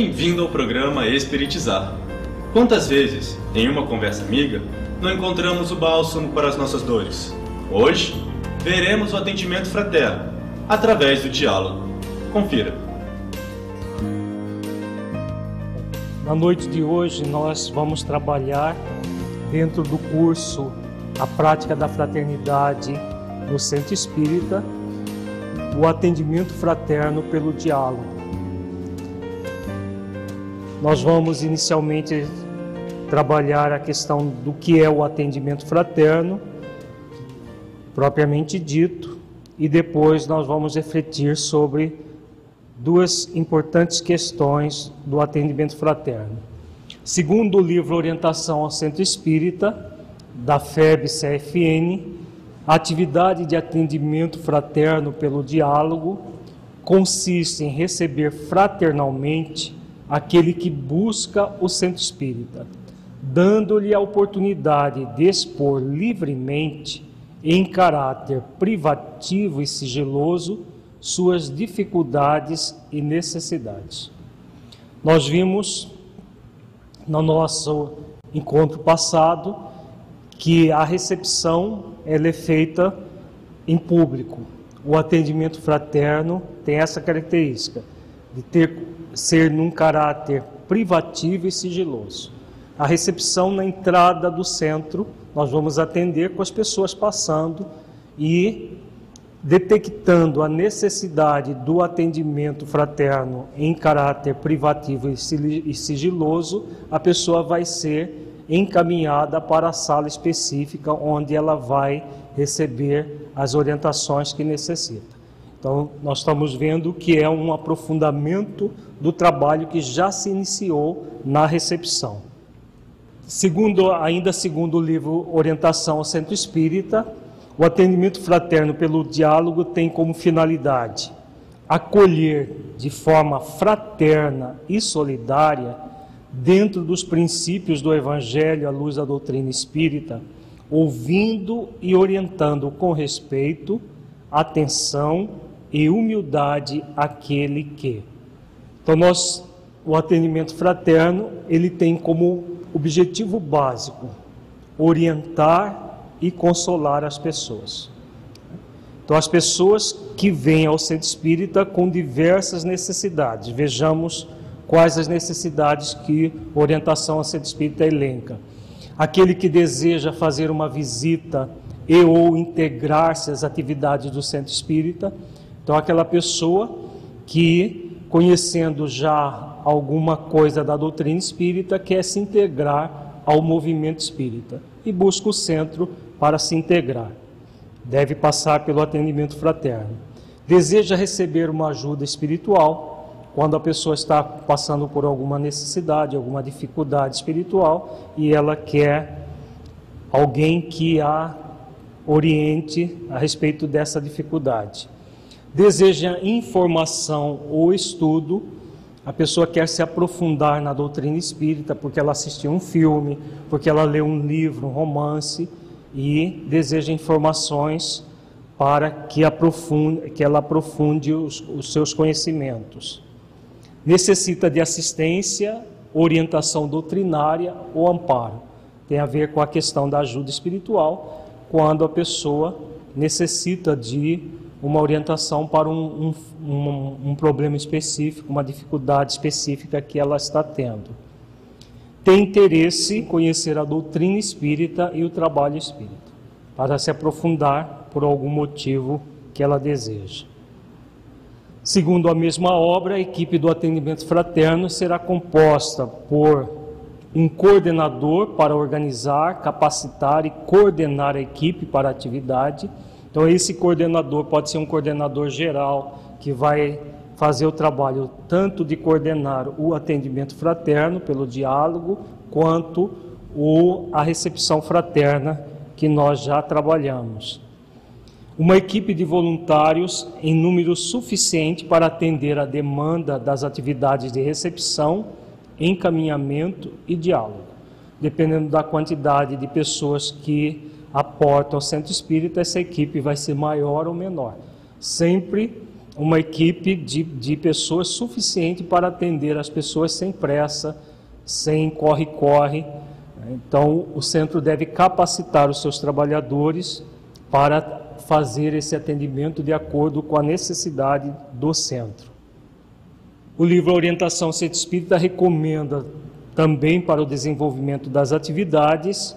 bem-vindo ao programa Espiritizar. Quantas vezes, em uma conversa amiga, não encontramos o bálsamo para as nossas dores? Hoje, veremos o atendimento fraterno, através do diálogo. Confira. Na noite de hoje, nós vamos trabalhar dentro do curso A Prática da Fraternidade no Centro Espírita, o atendimento fraterno pelo diálogo. Nós vamos inicialmente trabalhar a questão do que é o atendimento fraterno, propriamente dito, e depois nós vamos refletir sobre duas importantes questões do atendimento fraterno. Segundo o livro Orientação ao Centro Espírita, da FEB-CFN, a atividade de atendimento fraterno pelo diálogo consiste em receber fraternalmente aquele que busca o centro espírita, dando-lhe a oportunidade de expor livremente, em caráter privativo e sigiloso, suas dificuldades e necessidades. Nós vimos no nosso encontro passado que a recepção ela é feita em público. O atendimento fraterno tem essa característica de ter ser num caráter privativo e sigiloso. A recepção na entrada do centro, nós vamos atender com as pessoas passando e detectando a necessidade do atendimento fraterno em caráter privativo e sigiloso, a pessoa vai ser encaminhada para a sala específica onde ela vai receber as orientações que necessita. Então, nós estamos vendo que é um aprofundamento do trabalho que já se iniciou na recepção. Segundo, ainda segundo o livro Orientação ao Centro Espírita, o atendimento fraterno pelo diálogo tem como finalidade acolher de forma fraterna e solidária, dentro dos princípios do Evangelho à luz da doutrina espírita, ouvindo e orientando com respeito, atenção e humildade aquele que. Então nós o atendimento fraterno, ele tem como objetivo básico orientar e consolar as pessoas. Então as pessoas que vêm ao centro espírita com diversas necessidades. Vejamos quais as necessidades que a orientação ao centro espírita elenca. Aquele que deseja fazer uma visita e ou integrar-se às atividades do centro espírita, então, aquela pessoa que, conhecendo já alguma coisa da doutrina espírita, quer se integrar ao movimento espírita e busca o centro para se integrar. Deve passar pelo atendimento fraterno. Deseja receber uma ajuda espiritual, quando a pessoa está passando por alguma necessidade, alguma dificuldade espiritual e ela quer alguém que a oriente a respeito dessa dificuldade deseja informação ou estudo, a pessoa quer se aprofundar na doutrina espírita porque ela assistiu um filme, porque ela leu um livro, um romance e deseja informações para que, aprofunde, que ela aprofunde os, os seus conhecimentos. Necessita de assistência, orientação doutrinária ou amparo. Tem a ver com a questão da ajuda espiritual, quando a pessoa necessita de uma orientação para um, um, um, um problema específico, uma dificuldade específica que ela está tendo. Tem interesse em conhecer a doutrina espírita e o trabalho espírita, para se aprofundar por algum motivo que ela deseja. Segundo a mesma obra, a equipe do atendimento fraterno será composta por um coordenador para organizar, capacitar e coordenar a equipe para a atividade. Então, esse coordenador pode ser um coordenador geral que vai fazer o trabalho tanto de coordenar o atendimento fraterno pelo diálogo, quanto o, a recepção fraterna que nós já trabalhamos. Uma equipe de voluntários em número suficiente para atender a demanda das atividades de recepção encaminhamento e diálogo. Dependendo da quantidade de pessoas que aportam ao centro espírita, essa equipe vai ser maior ou menor. Sempre uma equipe de, de pessoas suficiente para atender as pessoas sem pressa, sem corre-corre. Então, o centro deve capacitar os seus trabalhadores para fazer esse atendimento de acordo com a necessidade do centro. O livro Orientação Centro Espírita recomenda também para o desenvolvimento das atividades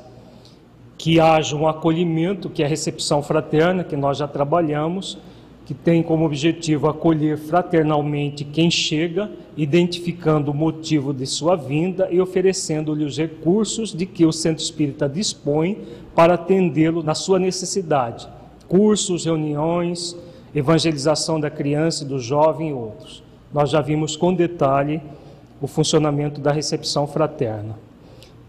que haja um acolhimento, que é a recepção fraterna, que nós já trabalhamos, que tem como objetivo acolher fraternalmente quem chega, identificando o motivo de sua vinda e oferecendo-lhe os recursos de que o centro espírita dispõe para atendê-lo na sua necessidade. Cursos, reuniões, evangelização da criança e do jovem e outros nós já vimos com detalhe o funcionamento da recepção fraterna.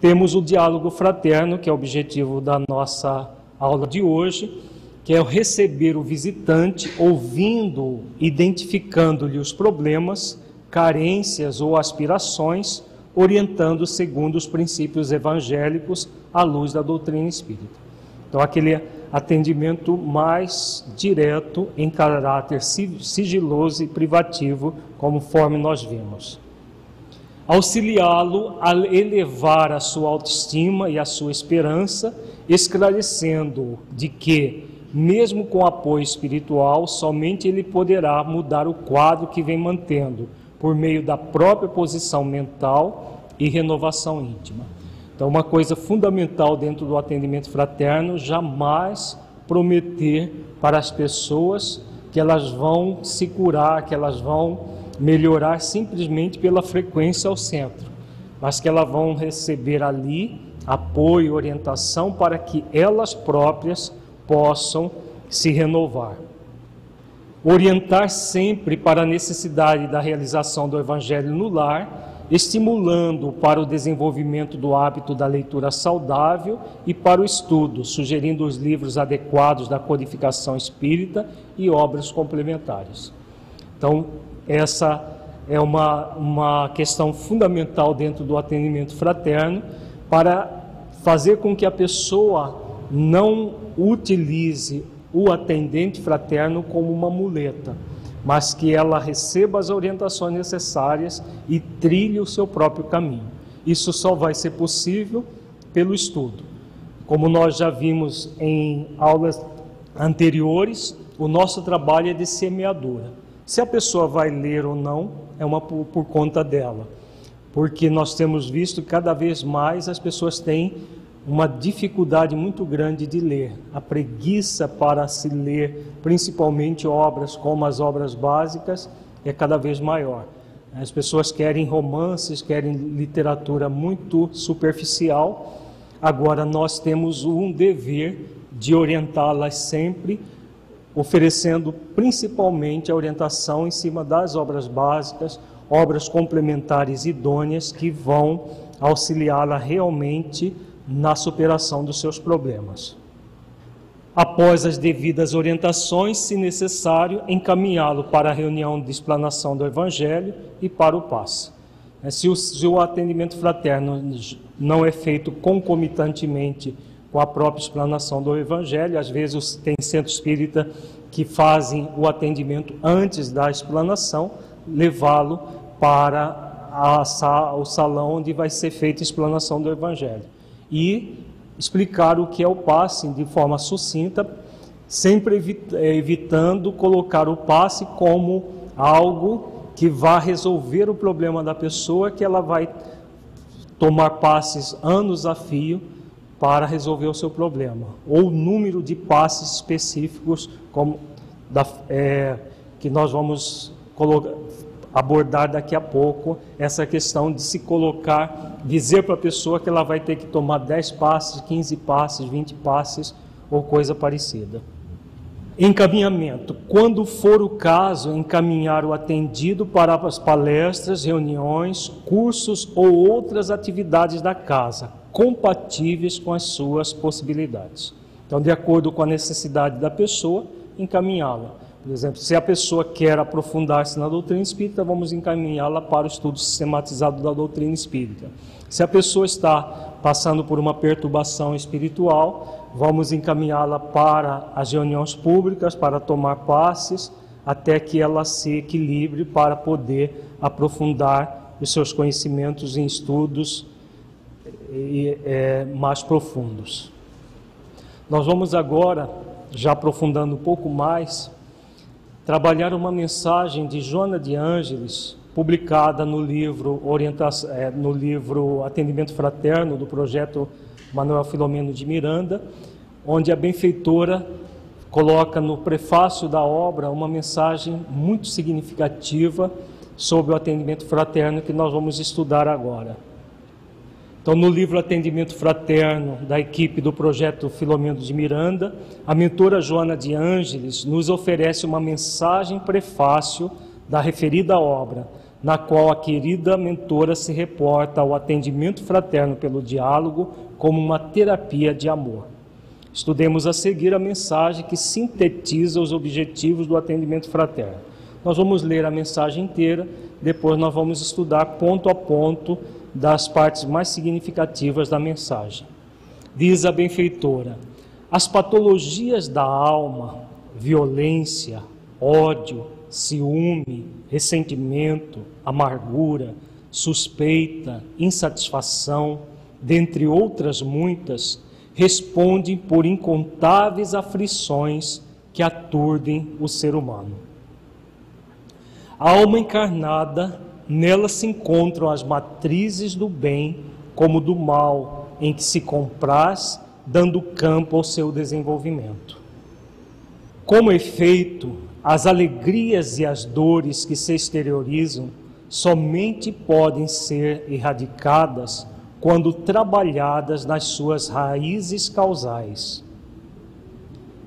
Temos o diálogo fraterno, que é o objetivo da nossa aula de hoje, que é receber o visitante, ouvindo, identificando-lhe os problemas, carências ou aspirações, orientando segundo os princípios evangélicos à luz da doutrina espírita. Então, aquele atendimento mais direto em caráter sigiloso e privativo, conforme nós vimos. Auxiliá-lo a elevar a sua autoestima e a sua esperança, esclarecendo de que, mesmo com apoio espiritual, somente ele poderá mudar o quadro que vem mantendo, por meio da própria posição mental e renovação íntima. Então, uma coisa fundamental dentro do atendimento fraterno, jamais prometer para as pessoas que elas vão se curar, que elas vão melhorar simplesmente pela frequência ao centro, mas que elas vão receber ali apoio, orientação para que elas próprias possam se renovar. Orientar sempre para a necessidade da realização do evangelho no lar estimulando para o desenvolvimento do hábito da leitura saudável e para o estudo, sugerindo os livros adequados da codificação espírita e obras complementares. Então, essa é uma, uma questão fundamental dentro do atendimento fraterno para fazer com que a pessoa não utilize o atendente fraterno como uma muleta mas que ela receba as orientações necessárias e trilhe o seu próprio caminho. Isso só vai ser possível pelo estudo. Como nós já vimos em aulas anteriores, o nosso trabalho é de semeadura. Se a pessoa vai ler ou não, é uma por, por conta dela. Porque nós temos visto cada vez mais as pessoas têm uma dificuldade muito grande de ler, a preguiça para se ler, principalmente obras como as obras básicas, é cada vez maior. As pessoas querem romances, querem literatura muito superficial. Agora nós temos um dever de orientá-las sempre, oferecendo principalmente a orientação em cima das obras básicas, obras complementares idôneas que vão auxiliá-la realmente na superação dos seus problemas. Após as devidas orientações, se necessário, encaminhá-lo para a reunião de explanação do Evangelho e para o passe. É, se o, se o atendimento fraterno não é feito concomitantemente com a própria explanação do Evangelho, às vezes tem centro espírita que fazem o atendimento antes da explanação, levá-lo para a, o salão onde vai ser feita a explanação do Evangelho. E explicar o que é o passe de forma sucinta, sempre evitando colocar o passe como algo que vá resolver o problema da pessoa, que ela vai tomar passes anos a fio para resolver o seu problema, ou número de passes específicos como da, é, que nós vamos abordar daqui a pouco essa questão de se colocar, dizer para a pessoa que ela vai ter que tomar 10 passes, 15 passes, 20 passes ou coisa parecida. Encaminhamento. Quando for o caso, encaminhar o atendido para as palestras, reuniões, cursos ou outras atividades da casa, compatíveis com as suas possibilidades. Então, de acordo com a necessidade da pessoa, encaminhá-la. Por exemplo, se a pessoa quer aprofundar-se na doutrina espírita, vamos encaminhá-la para o estudo sistematizado da doutrina espírita. Se a pessoa está passando por uma perturbação espiritual, vamos encaminhá-la para as reuniões públicas, para tomar passes, até que ela se equilibre para poder aprofundar os seus conhecimentos em estudos é, mais profundos. Nós vamos agora, já aprofundando um pouco mais, trabalhar uma mensagem de Joana de Ângeles, publicada no livro, Orienta é, no livro Atendimento Fraterno do projeto Manuel Filomeno de Miranda, onde a benfeitora coloca no prefácio da obra uma mensagem muito significativa sobre o atendimento fraterno que nós vamos estudar agora. Então, no livro Atendimento Fraterno, da equipe do projeto Filomeno de Miranda, a mentora Joana de Ângeles nos oferece uma mensagem prefácio da referida obra, na qual a querida mentora se reporta ao atendimento fraterno pelo diálogo como uma terapia de amor. Estudemos a seguir a mensagem que sintetiza os objetivos do atendimento fraterno. Nós vamos ler a mensagem inteira, depois nós vamos estudar ponto a ponto das partes mais significativas da mensagem. Diz a benfeitora: as patologias da alma, violência, ódio, ciúme, ressentimento, amargura, suspeita, insatisfação, dentre outras muitas, respondem por incontáveis aflições que aturdem o ser humano. A alma encarnada, nela se encontram as matrizes do bem como do mal, em que se compraz, dando campo ao seu desenvolvimento. Como efeito, as alegrias e as dores que se exteriorizam somente podem ser erradicadas quando trabalhadas nas suas raízes causais,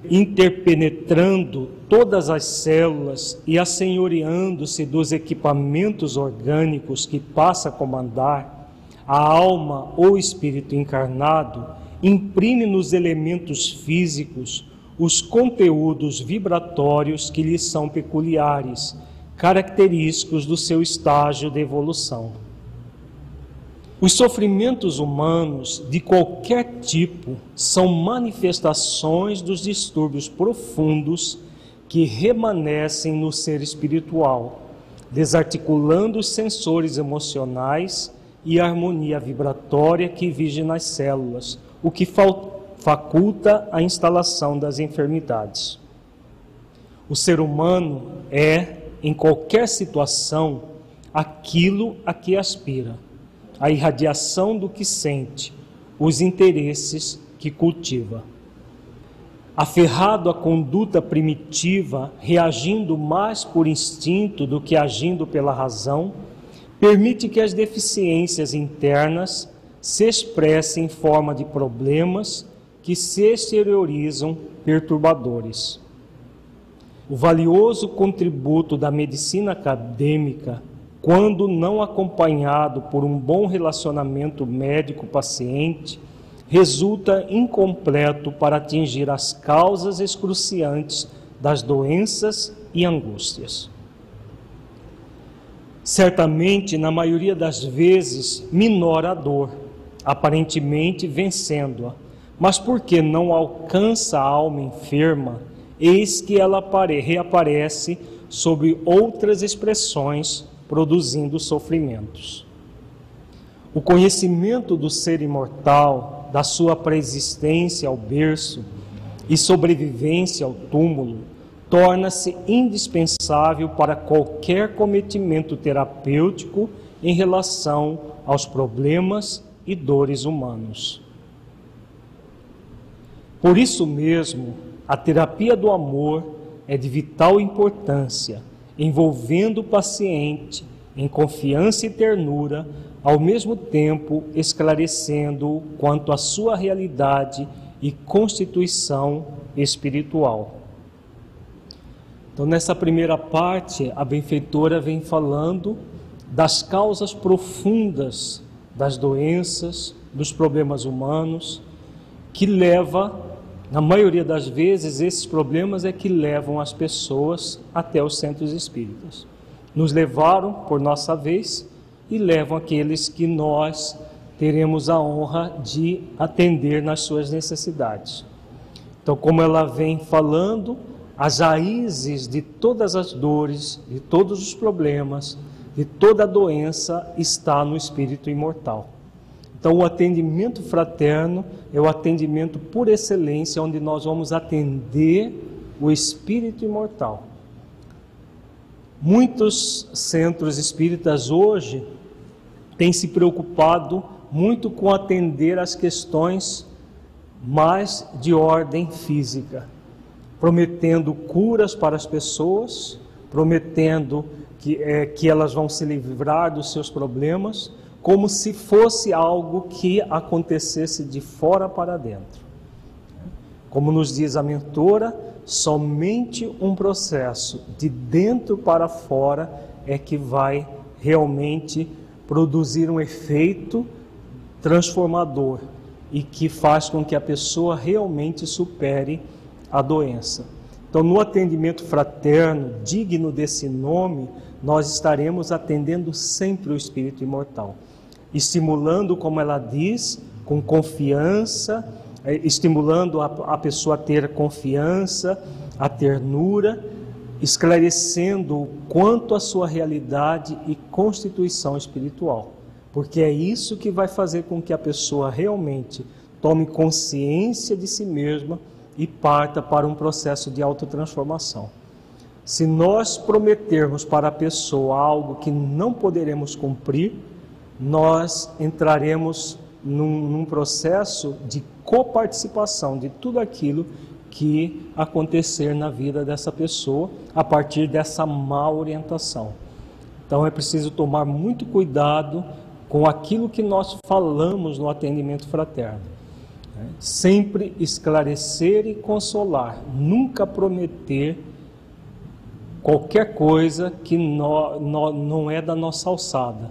interpenetrando todas as células e assenhoreando-se dos equipamentos orgânicos que passa a comandar, a alma ou espírito encarnado imprime nos elementos físicos os conteúdos vibratórios que lhes são peculiares, característicos do seu estágio de evolução. Os sofrimentos humanos de qualquer tipo são manifestações dos distúrbios profundos que remanescem no ser espiritual, desarticulando os sensores emocionais e a harmonia vibratória que vige nas células, o que faculta a instalação das enfermidades. O ser humano é, em qualquer situação, aquilo a que aspira a irradiação do que sente, os interesses que cultiva. Aferrado à conduta primitiva, reagindo mais por instinto do que agindo pela razão, permite que as deficiências internas se expressem em forma de problemas que se exteriorizam perturbadores. O valioso contributo da medicina acadêmica quando não acompanhado por um bom relacionamento médico-paciente, resulta incompleto para atingir as causas excruciantes das doenças e angústias. Certamente, na maioria das vezes, minora a dor, aparentemente vencendo-a, mas porque não alcança a alma enferma, eis que ela reaparece sob outras expressões produzindo sofrimentos. O conhecimento do ser imortal, da sua preexistência ao berço, e sobrevivência ao túmulo torna-se indispensável para qualquer cometimento terapêutico em relação aos problemas e dores humanos. Por isso mesmo, a terapia do amor é de vital importância, envolvendo o paciente em confiança e ternura, ao mesmo tempo esclarecendo quanto à sua realidade e constituição espiritual. Então, nessa primeira parte, a benfeitora vem falando das causas profundas das doenças, dos problemas humanos, que leva, na maioria das vezes, esses problemas é que levam as pessoas até os centros espíritas. Nos levaram por nossa vez e levam aqueles que nós teremos a honra de atender nas suas necessidades. Então, como ela vem falando, as raízes de todas as dores, de todos os problemas, de toda doença está no espírito imortal. Então, o atendimento fraterno é o atendimento por excelência, onde nós vamos atender o espírito imortal. Muitos centros espíritas hoje têm se preocupado muito com atender as questões mais de ordem física, prometendo curas para as pessoas, prometendo que, é, que elas vão se livrar dos seus problemas, como se fosse algo que acontecesse de fora para dentro. Como nos diz a mentora, somente um processo de dentro para fora é que vai realmente produzir um efeito transformador e que faz com que a pessoa realmente supere a doença. Então, no atendimento fraterno, digno desse nome, nós estaremos atendendo sempre o espírito imortal, estimulando, como ela diz, com confiança, eh, estimulando a, a pessoa a ter confiança, a ternura, esclarecendo o quanto a sua realidade e constituição espiritual porque é isso que vai fazer com que a pessoa realmente tome consciência de si mesma e parta para um processo de autotransformação. Se nós prometermos para a pessoa algo que não poderemos cumprir, nós entraremos num, num processo de coparticipação de tudo aquilo que acontecer na vida dessa pessoa a partir dessa má orientação. Então é preciso tomar muito cuidado com aquilo que nós falamos no atendimento fraterno. Né? Sempre esclarecer e consolar, nunca prometer qualquer coisa que no, no, não é da nossa alçada.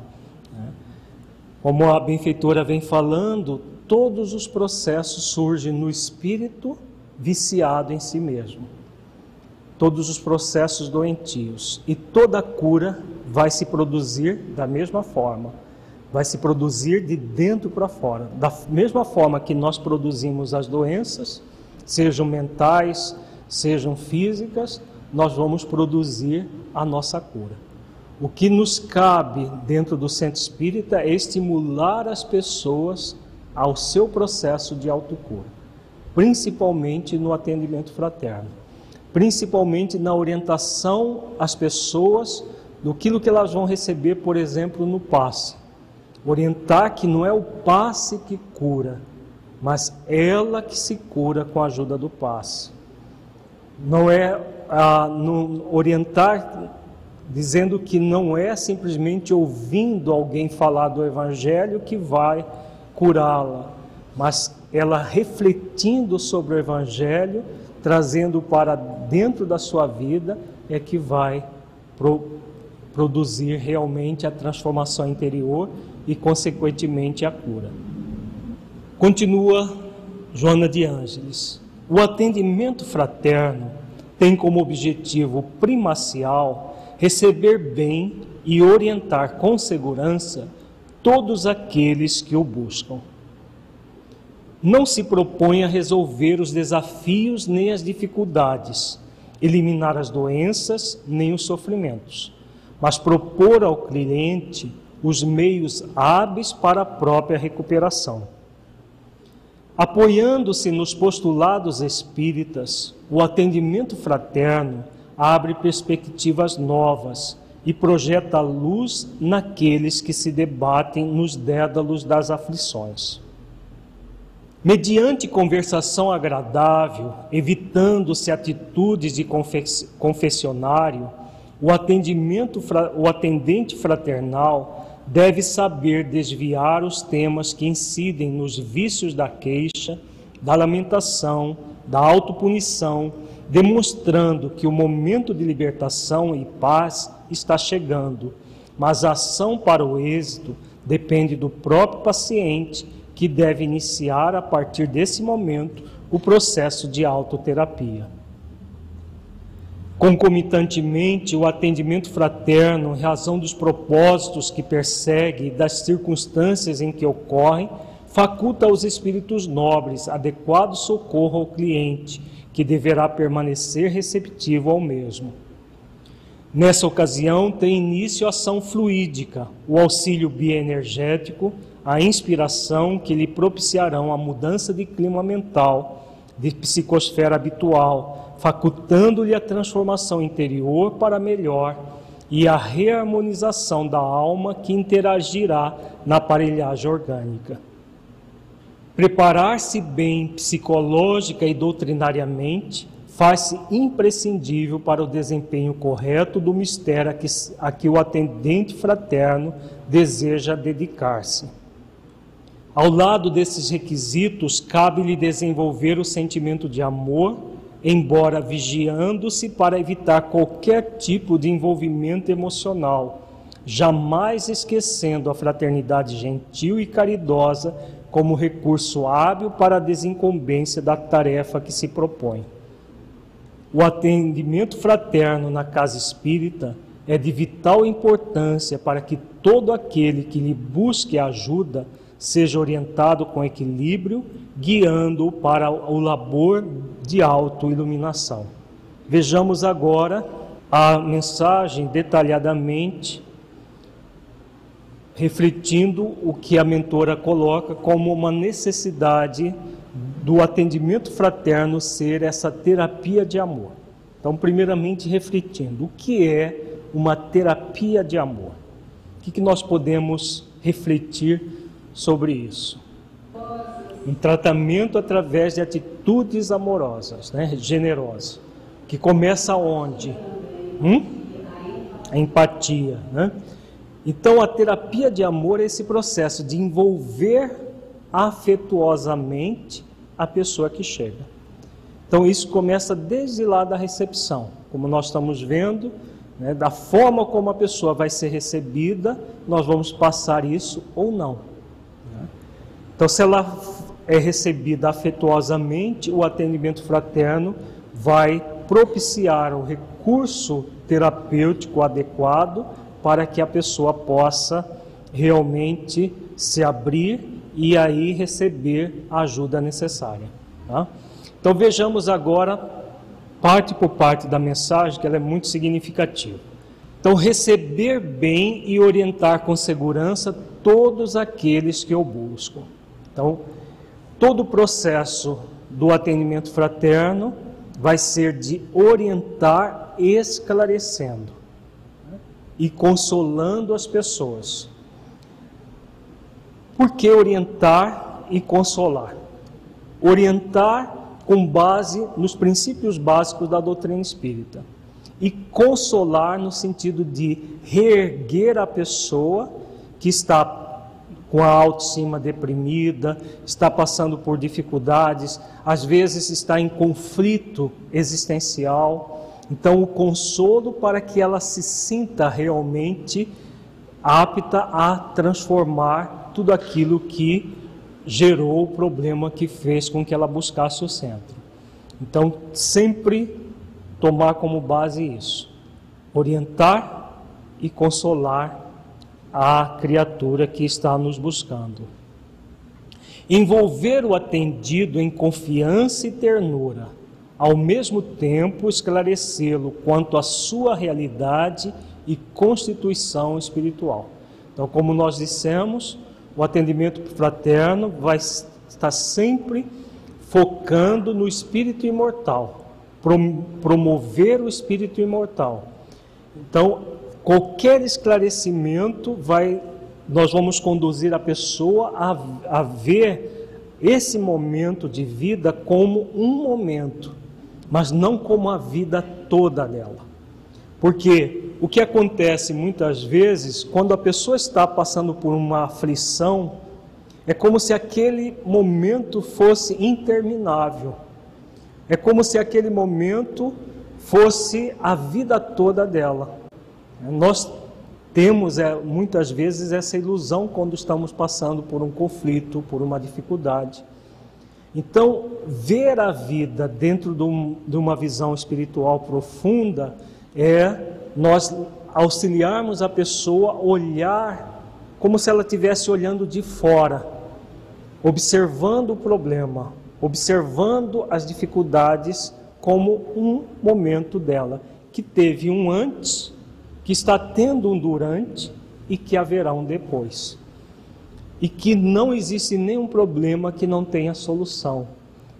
Como a benfeitora vem falando, todos os processos surgem no espírito viciado em si mesmo. Todos os processos doentios. E toda cura vai se produzir da mesma forma vai se produzir de dentro para fora. Da mesma forma que nós produzimos as doenças, sejam mentais, sejam físicas, nós vamos produzir a nossa cura. O que nos cabe dentro do centro espírita é estimular as pessoas ao seu processo de autocura, principalmente no atendimento fraterno, principalmente na orientação às pessoas do que elas vão receber, por exemplo, no passe orientar que não é o passe que cura, mas ela que se cura com a ajuda do passe. Não é ah, orientar dizendo que não é simplesmente ouvindo alguém falar do Evangelho que vai curá-la, mas ela refletindo sobre o Evangelho, trazendo para dentro da sua vida, é que vai pro, produzir realmente a transformação interior e, consequentemente, a cura. Continua Joana de Ângeles. O atendimento fraterno tem como objetivo primacial receber bem e orientar com segurança todos aqueles que o buscam. Não se propõe a resolver os desafios nem as dificuldades, eliminar as doenças nem os sofrimentos, mas propor ao cliente os meios hábeis para a própria recuperação. Apoiando-se nos postulados espíritas, o atendimento fraterno abre perspectivas novas e projeta luz naqueles que se debatem nos dédalos das aflições. Mediante conversação agradável, evitando-se atitudes de confessionário, o, atendimento, o atendente fraternal deve saber desviar os temas que incidem nos vícios da queixa, da lamentação, da autopunição, demonstrando que o momento de libertação e paz está chegando, mas a ação para o êxito depende do próprio paciente que deve iniciar a partir desse momento o processo de autoterapia. Concomitantemente, o atendimento fraterno, em razão dos propósitos que persegue e das circunstâncias em que ocorrem, faculta aos espíritos nobres adequado socorro ao cliente, que deverá permanecer receptivo ao mesmo. Nessa ocasião, tem início a ação fluídica, o auxílio bioenergético, a inspiração que lhe propiciarão a mudança de clima mental, de psicosfera habitual, facultando-lhe a transformação interior para melhor e a reharmonização da alma que interagirá na aparelhagem orgânica. Preparar-se bem psicológica e doutrinariamente faz-se imprescindível para o desempenho correto do mistério a que, a que o atendente fraterno deseja dedicar-se. Ao lado desses requisitos, cabe-lhe desenvolver o sentimento de amor, embora vigiando-se para evitar qualquer tipo de envolvimento emocional, jamais esquecendo a fraternidade gentil e caridosa como recurso hábil para a desincumbência da tarefa que se propõe. O atendimento fraterno na casa espírita é de vital importância para que todo aquele que lhe busque ajuda seja orientado com equilíbrio, guiando-o para o labor de autoiluminação. Vejamos agora a mensagem detalhadamente, refletindo o que a mentora coloca como uma necessidade do atendimento fraterno ser essa terapia de amor. Então, primeiramente, refletindo o que é uma terapia de amor. O que, que nós podemos refletir sobre isso. Um tratamento através de atitudes amorosas, né, generosas, que começa onde? Hum? A empatia, né? Então a terapia de amor é esse processo de envolver afetuosamente a pessoa que chega. Então isso começa desde lá da recepção, como nós estamos vendo, né, da forma como a pessoa vai ser recebida, nós vamos passar isso ou não. Então, se ela é recebida afetuosamente, o atendimento fraterno vai propiciar o recurso terapêutico adequado para que a pessoa possa realmente se abrir e aí receber a ajuda necessária. Tá? Então vejamos agora parte por parte da mensagem que ela é muito significativa. Então receber bem e orientar com segurança todos aqueles que o buscam. Então, todo o processo do atendimento fraterno vai ser de orientar esclarecendo e consolando as pessoas. Por que orientar e consolar? Orientar com base nos princípios básicos da doutrina espírita e consolar no sentido de reerguer a pessoa que está com a autoestima deprimida, está passando por dificuldades, às vezes está em conflito existencial. Então, o consolo para que ela se sinta realmente apta a transformar tudo aquilo que gerou o problema que fez com que ela buscasse o centro. Então, sempre tomar como base isso: orientar e consolar à criatura que está nos buscando. Envolver o atendido em confiança e ternura, ao mesmo tempo esclarecê-lo quanto à sua realidade e constituição espiritual. Então, como nós dissemos, o atendimento fraterno vai está sempre focando no espírito imortal, promover o espírito imortal. Então, qualquer esclarecimento vai, nós vamos conduzir a pessoa a, a ver esse momento de vida como um momento, mas não como a vida toda dela. Porque o que acontece muitas vezes, quando a pessoa está passando por uma aflição, é como se aquele momento fosse interminável. É como se aquele momento fosse a vida toda dela. Nós temos é, muitas vezes essa ilusão quando estamos passando por um conflito, por uma dificuldade. Então, ver a vida dentro de, um, uma visão espiritual profunda é nós auxiliarmos a pessoa a olhar como se ela estivesse olhando de fora, observando o problema, observando as dificuldades como um momento dela, que teve um antes, que está tendo um durante e que haverá um depois. E que não existe nenhum problema que não tenha solução.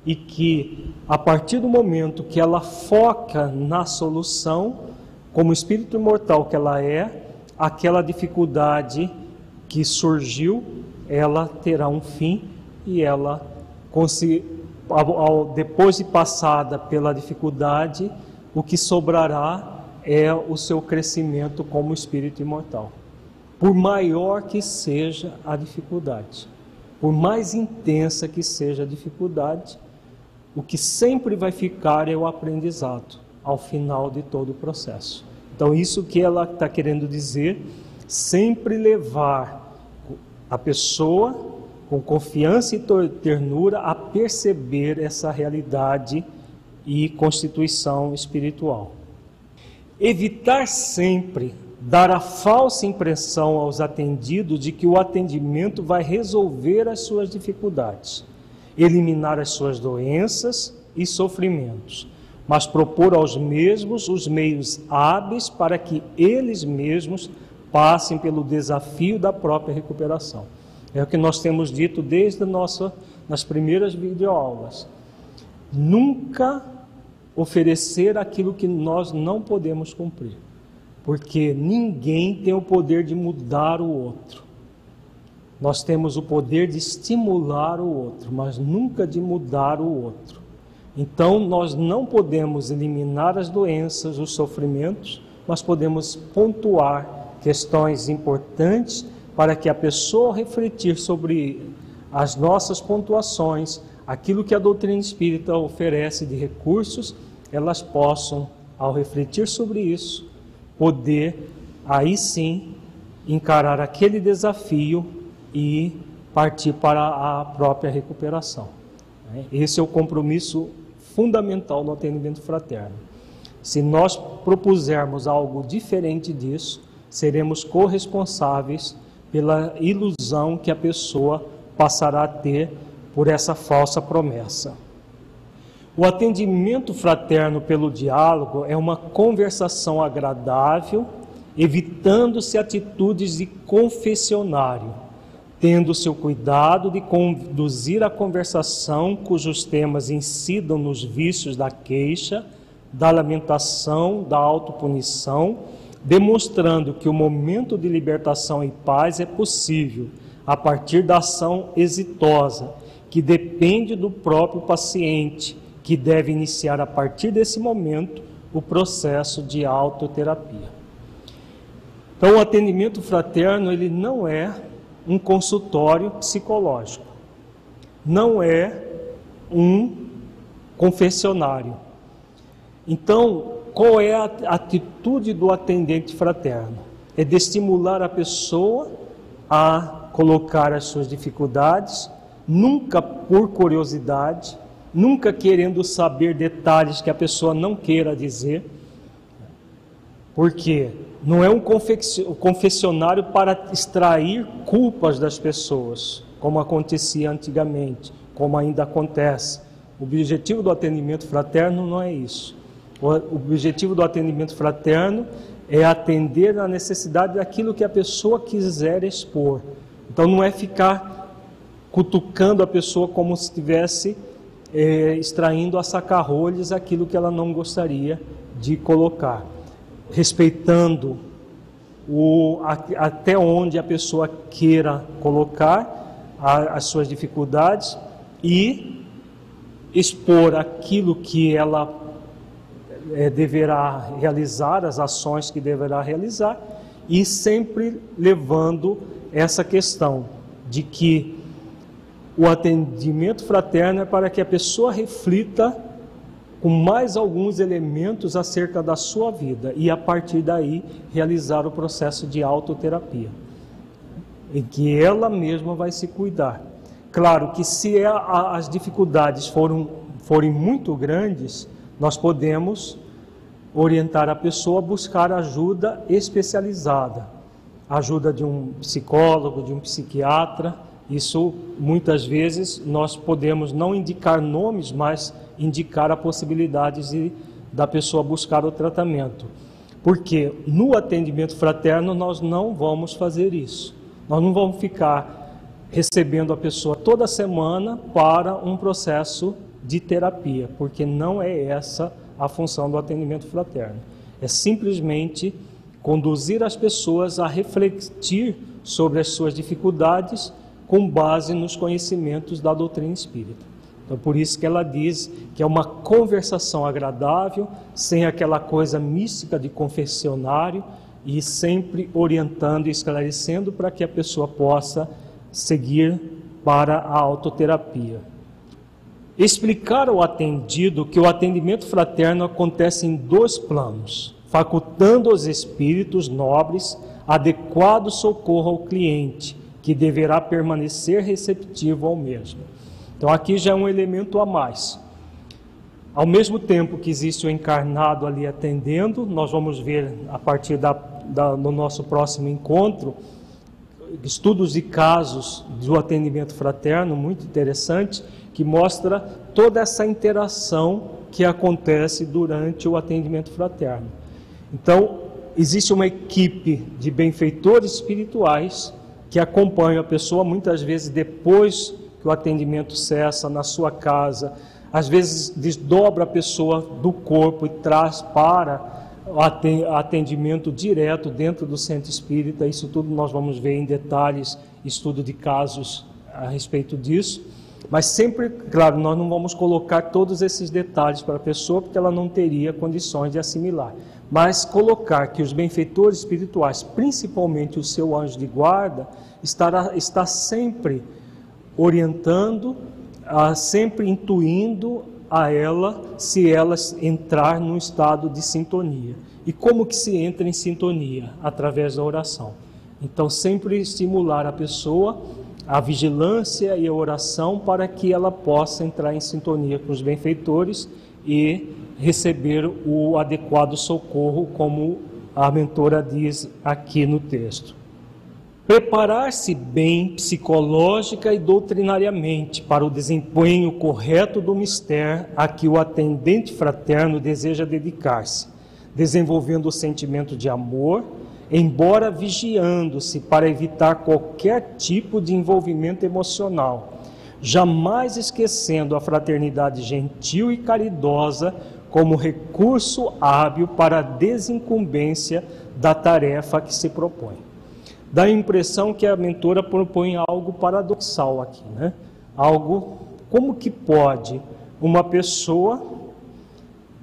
E que a partir do momento que ela foca na solução, como espírito imortal que ela é, aquela dificuldade que surgiu, ela terá um fim e ela, depois de passada pela dificuldade, o que sobrará é o seu crescimento como espírito imortal. Por maior que seja a dificuldade, por mais intensa que seja a dificuldade, o que sempre vai ficar é o aprendizado ao final de todo o processo. Então, isso que ela está querendo dizer, sempre levar a pessoa com confiança e ternura a perceber essa realidade e constituição espiritual. Evitar sempre dar a falsa impressão aos atendidos de que o atendimento vai resolver as suas dificuldades, eliminar as suas doenças e sofrimentos mas propor aos mesmos os meios hábeis para que eles mesmos passem pelo desafio da própria recuperação. É o que nós temos dito desde nossa, nas primeiras videoaulas. Nunca oferecer aquilo que nós não podemos cumprir, porque ninguém tem o poder de mudar o outro. Nós temos o poder de estimular o outro, mas nunca de mudar o outro. Então, nós não podemos eliminar as doenças, os sofrimentos, mas podemos pontuar questões importantes para que a pessoa refletir sobre as nossas pontuações, aquilo que a doutrina espírita oferece de recursos, elas possam, ao refletir sobre isso, poder aí sim encarar aquele desafio e partir para a própria recuperação. Esse é o compromisso fundamental no atendimento fraterno. Se nós propusermos algo diferente disso, seremos corresponsáveis pela ilusão que a pessoa passará a ter por essa falsa promessa. O atendimento fraterno pelo diálogo é uma conversação agradável, evitando-se atitudes de confessionário tendo seu cuidado de conduzir a conversação cujos temas incidam nos vícios da queixa, da lamentação, da autopunição, demonstrando que o momento de libertação e paz é possível a partir da ação exitosa, que depende do próprio paciente, que deve iniciar a partir desse momento o processo de autoterapia. Então, o atendimento fraterno ele não é um consultório psicológico, não é um confessionário. Então, qual é a atitude do atendente fraterno? É de estimular a pessoa a colocar as suas dificuldades, nunca por curiosidade, nunca querendo saber detalhes que a pessoa não queira dizer. Porque não é um confessionário para extrair culpas das pessoas, como acontecia antigamente, como ainda acontece. O objetivo do atendimento fraterno não é isso. O objetivo do atendimento fraterno é atender à necessidade daquilo que a pessoa quiser expor. Então não é ficar cutucando a pessoa como se estivesse é, extraindo a sacarrolhos aquilo que ela não gostaria de colocar, respeitando o, até onde a pessoa queira colocar a, as suas dificuldades e expor aquilo que ela é, deverá realizar, as ações que deverá realizar, e sempre levando essa questão de que o atendimento fraterno é para que a pessoa reflita com mais alguns elementos acerca da sua vida e a partir daí realizar o processo de autoterapia, em que ela mesma vai se cuidar. Claro que se é as dificuldades foram, forem muito grandes, nós podemos orientar a pessoa a buscar ajuda especializada, ajuda de um psicólogo, de um psiquiatra. Isso muitas vezes nós podemos não indicar nomes, mas indicar a possibilidade de, da pessoa buscar o tratamento. Porque no atendimento fraterno nós não vamos fazer isso. Nós não vamos ficar recebendo a pessoa toda semana para um processo de terapia, porque não é essa a a função do atendimento fraterno. É simplesmente conduzir as pessoas a refletir sobre as suas dificuldades com base nos conhecimentos da doutrina espírita. Então, por isso que ela diz que é uma conversação agradável, sem aquela coisa mística de confessionário e sempre orientando e esclarecendo para que a pessoa possa seguir para a autoterapia. Explicar ao atendido que o atendimento fraterno acontece em dois planos, facultando aos espíritos nobres adequado socorro ao cliente, que deverá permanecer receptivo ao mesmo. Então aqui já é um elemento a mais. Ao mesmo tempo que existe o encarnado ali atendendo, nós vamos ver a partir da, da, no nosso próximo encontro estudos de casos do atendimento fraterno, muito interessante, que mostra toda essa interação que acontece durante o atendimento fraterno. Então, existe uma equipe de benfeitores espirituais que acompanham a pessoa muitas vezes depois que o atendimento cessa na sua casa, às vezes desdobra a pessoa do corpo e traz para o atendimento direto dentro do centro espírita. Isso tudo nós vamos ver em detalhes, estudo de casos a respeito disso. Mas sempre, claro, nós não vamos colocar todos esses detalhes para a pessoa, porque ela não teria condições de assimilar. Mas colocar que os benfeitores espirituais, principalmente o seu anjo de guarda, estará, está sempre orientando, ah, sempre intuindo a ela se ela entrar num estado de sintonia. E como que se entra em sintonia? Através da oração. Então, sempre estimular a pessoa a vigilância e a oração para que ela possa entrar em sintonia com os benfeitores e receber o adequado socorro, como a mentora diz aqui no texto. Preparar-se bem psicológica e doutrinariamente para o desempenho correto do mistério a que o atendente fraterno deseja dedicar-se, desenvolvendo o sentimento de amor embora vigiando-se para evitar qualquer tipo de envolvimento emocional, jamais esquecendo a fraternidade gentil e caridosa como recurso hábil para a desincumbência da tarefa que se propõe. Dá a impressão que a mentora propõe algo paradoxal aqui, né? Algo como que pode uma pessoa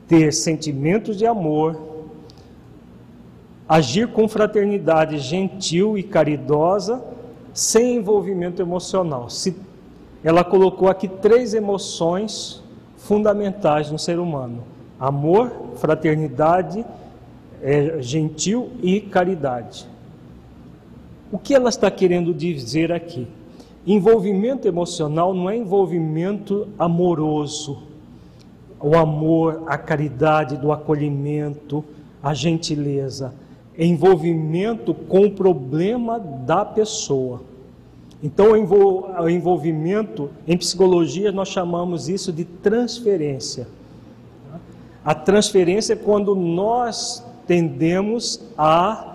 ter sentimentos de amor, agir com fraternidade gentil e caridosa, sem envolvimento emocional. Se ela colocou aqui três emoções fundamentais no ser humano: amor, fraternidade, é, gentil e caridade. O que ela está querendo dizer aqui? Envolvimento emocional não é envolvimento amoroso. O amor, a caridade do acolhimento, a gentileza envolvimento com o problema da pessoa. Então, o envolvimento, em psicologia, nós chamamos isso de transferência. A transferência é quando nós tendemos a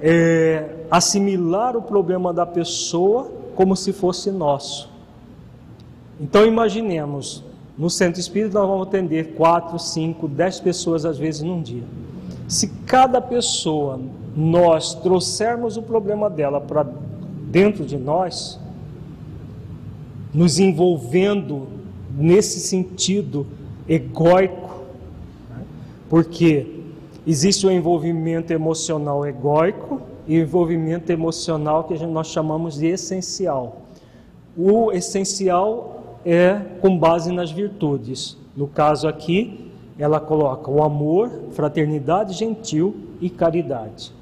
é, assimilar o problema da pessoa como se fosse nosso. Então imaginemos, no centro espírita nós vamos atender 4, 5, 10 pessoas às vezes num dia. Se cada pessoa nós trouxermos o problema dela para dentro de nós, nos envolvendo nesse sentido egóico, né? porque existe o envolvimento emocional egóico e o envolvimento emocional que nós chamamos de essencial. O essencial é com base nas virtudes. No caso aqui, ela coloca o amor, fraternidade gentil e caridade,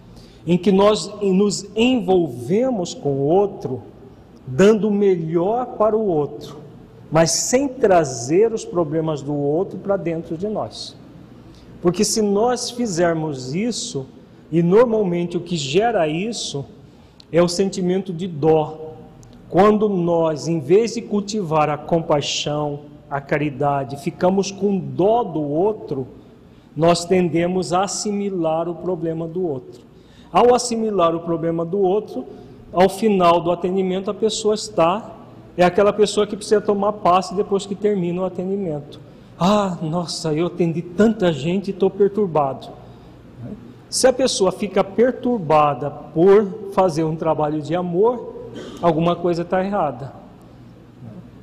em que nós nos envolvemos com o outro, dando o melhor para o outro, mas sem trazer os problemas do outro para dentro de nós. Porque se nós fizermos isso, e normalmente o que gera isso é o sentimento de dó. Quando nós, em vez de cultivar a compaixão, a caridade, ficamos com dó do outro, nós tendemos a assimilar o problema do outro. Ao assimilar o problema do outro, ao final do atendimento a pessoa está é aquela pessoa que precisa tomar passe depois que termina o atendimento. Ah, nossa, eu atendi tanta gente e estou perturbado. Se a pessoa fica perturbada por fazer um trabalho de amor, alguma coisa está errada.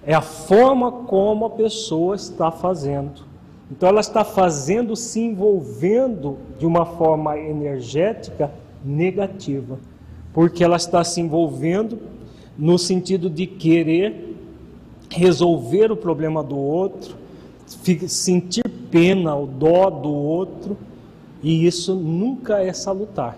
É a forma como a pessoa está fazendo. Então, ela está fazendo, se envolvendo de uma forma energética negativa, porque ela está se envolvendo no sentido de querer resolver o problema do outro, sentir pena, o dó do outro, e isso nunca é salutar.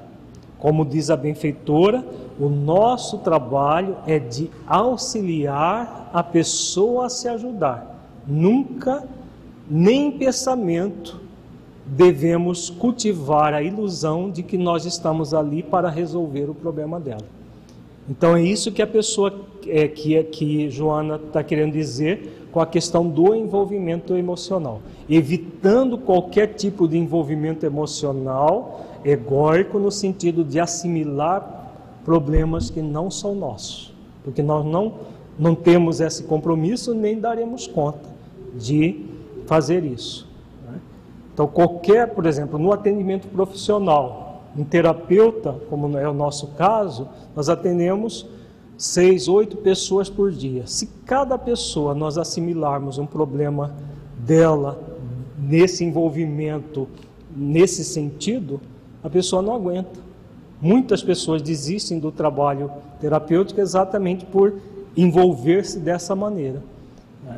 Como diz a benfeitora, o nosso trabalho é de auxiliar a pessoa a se ajudar. Nunca, nem em pensamento, devemos cultivar a ilusão de que nós estamos ali para resolver o problema dela. Então é isso que a pessoa é, que, que Joana está querendo dizer com a questão do envolvimento emocional, evitando qualquer tipo de envolvimento emocional egóico no sentido de assimilar problemas que não são nossos, porque nós não não temos esse compromisso nem daremos conta de fazer isso. Né? Então qualquer, por exemplo, no atendimento profissional, um terapeuta, como é o nosso caso, nós atendemos seis, oito pessoas por dia. Se cada pessoa nós assimilarmos um problema dela nesse envolvimento, nesse sentido, a pessoa não aguenta. Muitas pessoas desistem do trabalho terapêutico exatamente por envolver-se dessa maneira.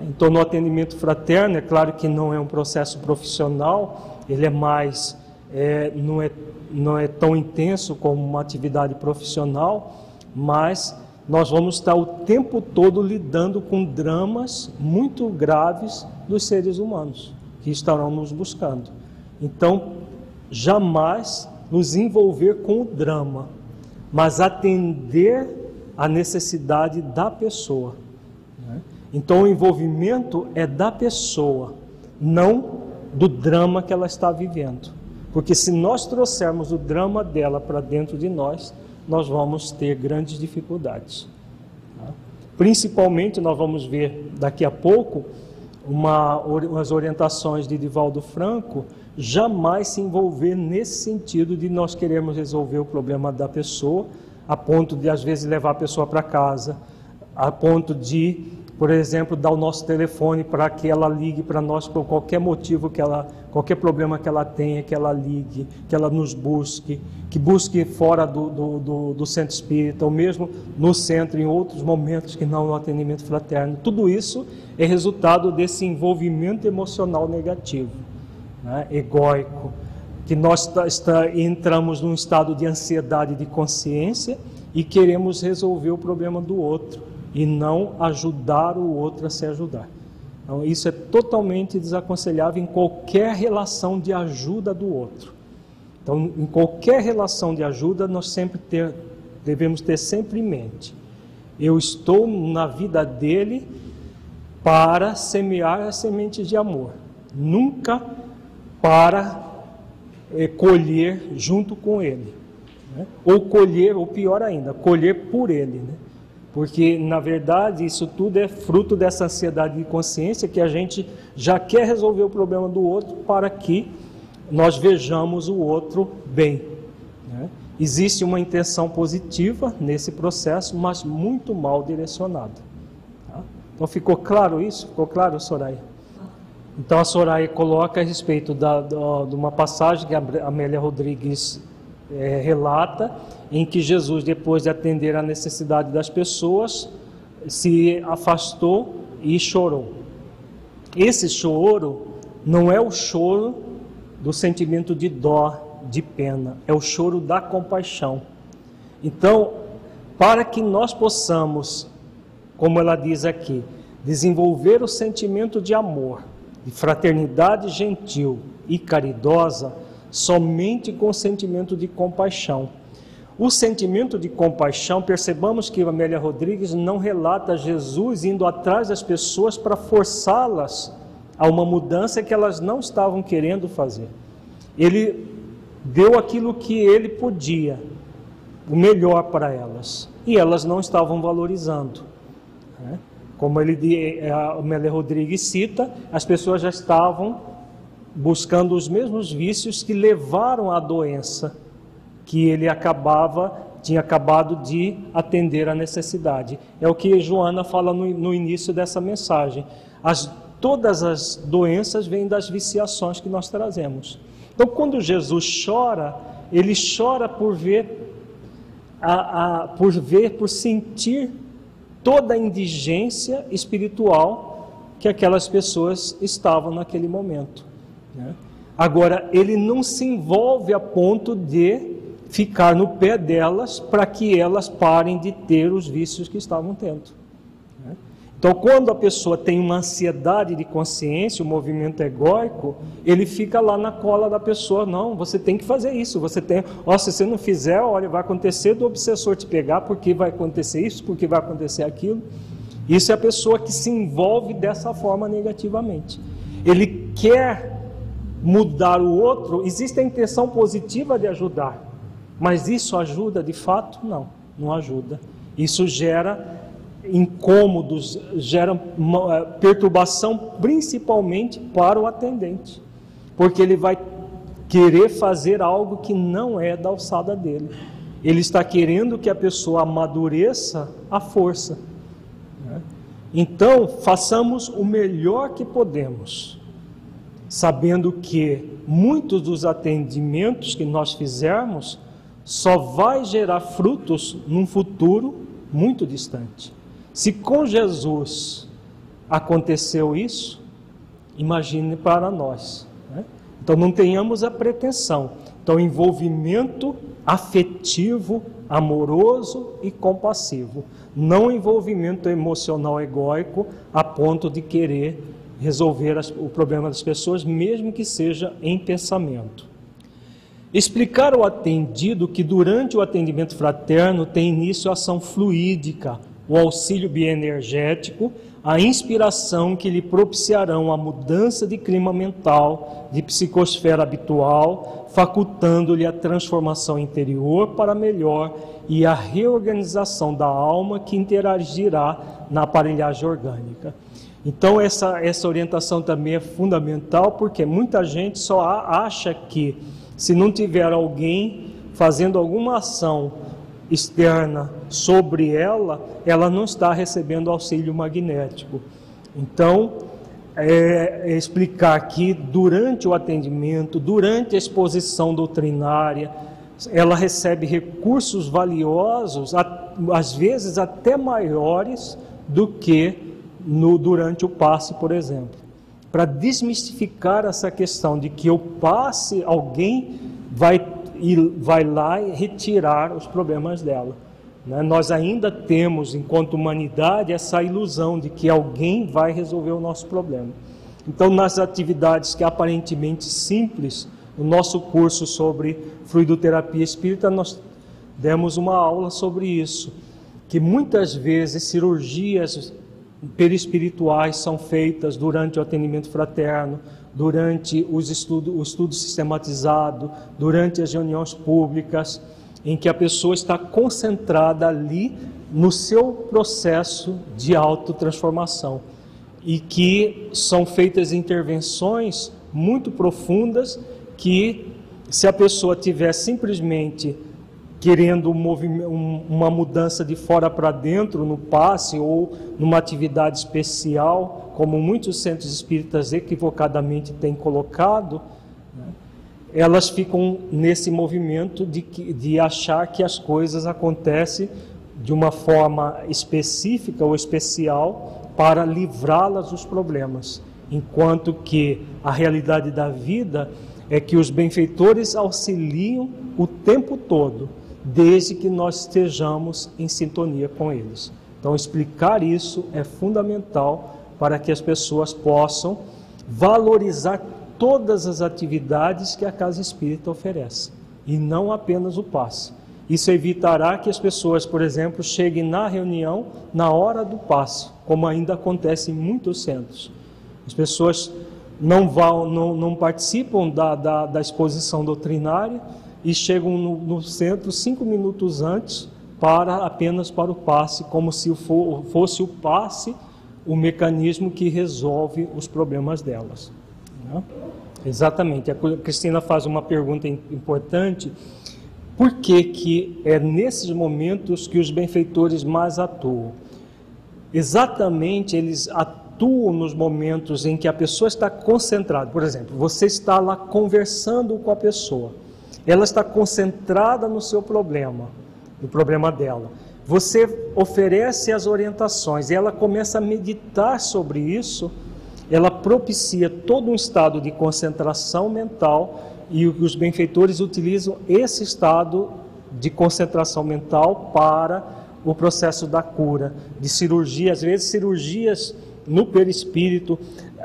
Então, no atendimento fraterno, é claro que não é um processo profissional, ele é mais, é, não, é, não é tão intenso como uma atividade profissional, mas nós vamos estar o tempo todo lidando com dramas muito graves dos seres humanos que estarão nos buscando. Então, jamais nos envolver com o drama, mas atender a necessidade da pessoa. Né? Então, o envolvimento é da pessoa, não do drama que ela está vivendo. Porque se nós trouxermos o drama dela para dentro de nós, nós vamos ter grandes dificuldades. Tá? Principalmente, nós vamos ver daqui a pouco uma, umas orientações de Divaldo Franco, jamais se envolver nesse sentido de nós queremos resolver o problema da pessoa, a ponto de às vezes levar a pessoa para casa, a ponto de por exemplo, dar o nosso telefone para que ela ligue para nós por qualquer motivo que ela, qualquer problema que ela tenha, que ela ligue, que ela nos busque, que busque fora do, do, do, do centro espírita, ou mesmo no centro, em outros momentos que não no atendimento fraterno. Tudo isso é resultado desse envolvimento emocional negativo, né, egóico, que nós está, entramos num estado de ansiedade de consciência e queremos resolver o problema do outro e não ajudar o outro a se ajudar. Então, isso é totalmente desaconselhável em qualquer relação de ajuda do outro. Então, em qualquer relação de ajuda, nós sempre ter, devemos ter sempre em mente: eu estou na vida dele para semear a semente de amor, nunca para é, colher junto com ele, né? ou colher, ou pior ainda, colher por ele. Né? Porque, na verdade, isso tudo é fruto dessa ansiedade de consciência que a gente já quer resolver o problema do outro para que nós vejamos o outro bem. Né? Existe uma intenção positiva nesse processo, mas muito mal direcionada. Tá? Então, ficou claro isso? Ficou claro, Soraya? Então, a Soraya coloca a respeito da, da, de uma passagem que a Amélia Rodrigues é, relata, em que Jesus, depois de atender a necessidade das pessoas, se afastou e chorou. Esse choro não é o choro do sentimento de dó, de pena, é o choro da compaixão. Então, para que nós possamos, como ela diz aqui, desenvolver o sentimento de amor, de fraternidade gentil e caridosa, somente com sentimento de compaixão. O sentimento de compaixão, percebamos que Amélia Rodrigues não relata Jesus indo atrás das pessoas para forçá-las a uma mudança que elas não estavam querendo fazer. Ele deu aquilo que ele podia, o melhor para elas, e elas não estavam valorizando. Né? Como ele, a Amélia Rodrigues cita, as pessoas já estavam buscando os mesmos vícios que levaram à doença que ele acabava tinha acabado de atender a necessidade. É o que Joana fala no, no início dessa mensagem. As, todas as doenças vêm das viciações que nós trazemos. Então, quando Jesus chora, ele chora por ver, a, a, por ver, por sentir toda a indigência espiritual que aquelas pessoas estavam naquele momento. Né? Agora, ele não se envolve a ponto de ficar no pé delas para que elas parem de ter os vícios que estavam tendo. Então, quando a pessoa tem uma ansiedade de consciência, o movimento egóico, ele fica lá na cola da pessoa. Não, você tem que fazer isso. Você tem, ó, se você não fizer, olha, vai acontecer do obsessor te pegar, porque vai acontecer isso, porque vai acontecer aquilo. Isso é a pessoa que se envolve dessa forma negativamente. Ele quer mudar o outro, existe a intenção positiva de ajudar, mas isso ajuda de fato? Não, não ajuda. Isso gera incômodos, gera uma, eh, perturbação principalmente para o atendente, porque ele vai querer fazer algo que não é da alçada dele. Ele está querendo que a pessoa amadureça a força. Né? Então, façamos o melhor que podemos sabendo que muitos dos atendimentos que nós fizermos só vai gerar frutos num futuro muito distante. Se com Jesus aconteceu isso, imagine para nós. Né? Então não tenhamos a pretensão. Então, envolvimento afetivo, amoroso e compassivo. Não envolvimento emocional egóico a ponto de querer resolver as, o problema das pessoas, mesmo que seja em pensamento. Explicar ao atendido que durante o atendimento fraterno tem início a ação fluídica, o auxílio bioenergético, a inspiração que lhe propiciarão a mudança de clima mental, de psicosfera habitual, facultando-lhe a transformação interior para melhor e a reorganização da alma que interagirá na aparelhagem orgânica. Então, essa, essa orientação também é fundamental, porque muita gente só acha que se não tiver alguém fazendo alguma ação externa sobre ela, ela não está recebendo auxílio magnético. Então, é, é explicar que durante o atendimento, durante a exposição doutrinária, ela recebe recursos valiosos, às vezes até maiores do que no, durante o passe, por exemplo, para desmistificar essa questão de que o passe, alguém vai, vai lá e retirar os problemas dela. Né? Nós ainda temos, enquanto humanidade, essa ilusão de que alguém vai resolver o nosso problema. Então, nas atividades que aparentemente simples, no nosso curso sobre fluidoterapia espírita, nós demos uma aula sobre isso, que muitas vezes cirurgias perispirituais são feitas durante o atendimento fraterno, durante os estudo, o estudo sistematizado, durante as reuniões públicas, em que a pessoa está concentrada ali no seu processo de autotransformação e que são feitas intervenções muito profundas que se a pessoa tiver simplesmente querendo um uma mudança de fora para dentro no passe ou numa atividade especial, como muitos centros espíritas equivocadamente têm colocado, né, elas ficam nesse movimento de, de achar que as coisas acontecem de uma forma específica ou especial para livrá-las dos problemas, enquanto que a realidade da vida é que os benfeitores auxiliam o tempo todo, desde que nós estejamos em sintonia com eles. Então, explicar isso é fundamental para que as pessoas possam valorizar todas as atividades que a Casa Espírita oferece, e não apenas o passe. Isso evitará que as pessoas, por exemplo, cheguem na reunião na hora do passe, como ainda acontece em muitos centros. As pessoas não, vão, não, não participam da, da, da, exposição doutrinária e chegam no, no, centro cinco minutos antes para apenas para o passe, como se for, fosse o passe o mecanismo que resolve os problemas delas. Né? Exatamente. A Cristina faz uma pergunta importante por que, que é nesses momentos que os benfeitores mais atuam? Exatamente, eles atuam nos momentos em que a pessoa está concentrada. Por exemplo, você está lá conversando com a pessoa, ela está concentrada no seu problema, no problema dela. Você oferece as orientações e ela começa a meditar sobre isso, ela propicia todo um estado de concentração mental e os benfeitores utilizam esse estado de concentração mental para o processo da cura, de cirurgia, às vezes cirurgias no perispírito,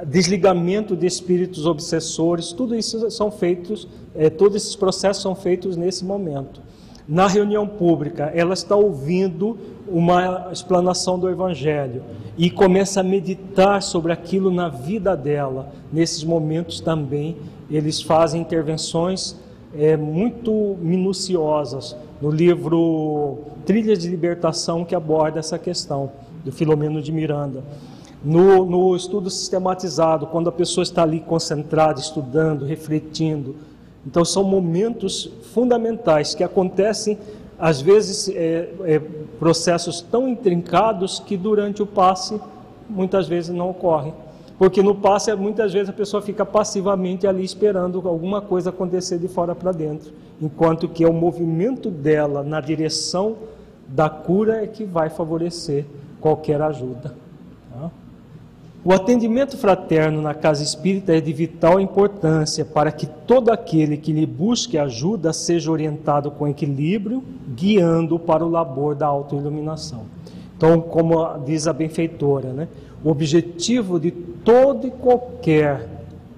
desligamento de espíritos obsessores, tudo isso são feitos, é, todos esses processos são feitos nesse momento. Na reunião pública, ela está ouvindo uma explanação do Evangelho e começa a meditar sobre aquilo na vida dela. Nesses momentos também eles fazem intervenções é, muito minuciosas no livro Trilhas de Libertação, que aborda essa questão, do Filomeno de Miranda. No, no estudo sistematizado, quando a pessoa está ali concentrada, estudando, refletindo. Então, são momentos fundamentais que acontecem, às vezes, é, é, processos tão intrincados que durante o passe muitas vezes não ocorrem. Porque no passe, muitas vezes, a pessoa fica passivamente ali esperando alguma coisa acontecer de fora para dentro, enquanto que é o movimento dela na direção da cura é que vai favorecer qualquer ajuda. O atendimento fraterno na casa espírita é de vital importância para que todo aquele que lhe busque ajuda seja orientado com equilíbrio, guiando para o labor da autoiluminação. Então, como diz a benfeitora, né? O objetivo de toda e qualquer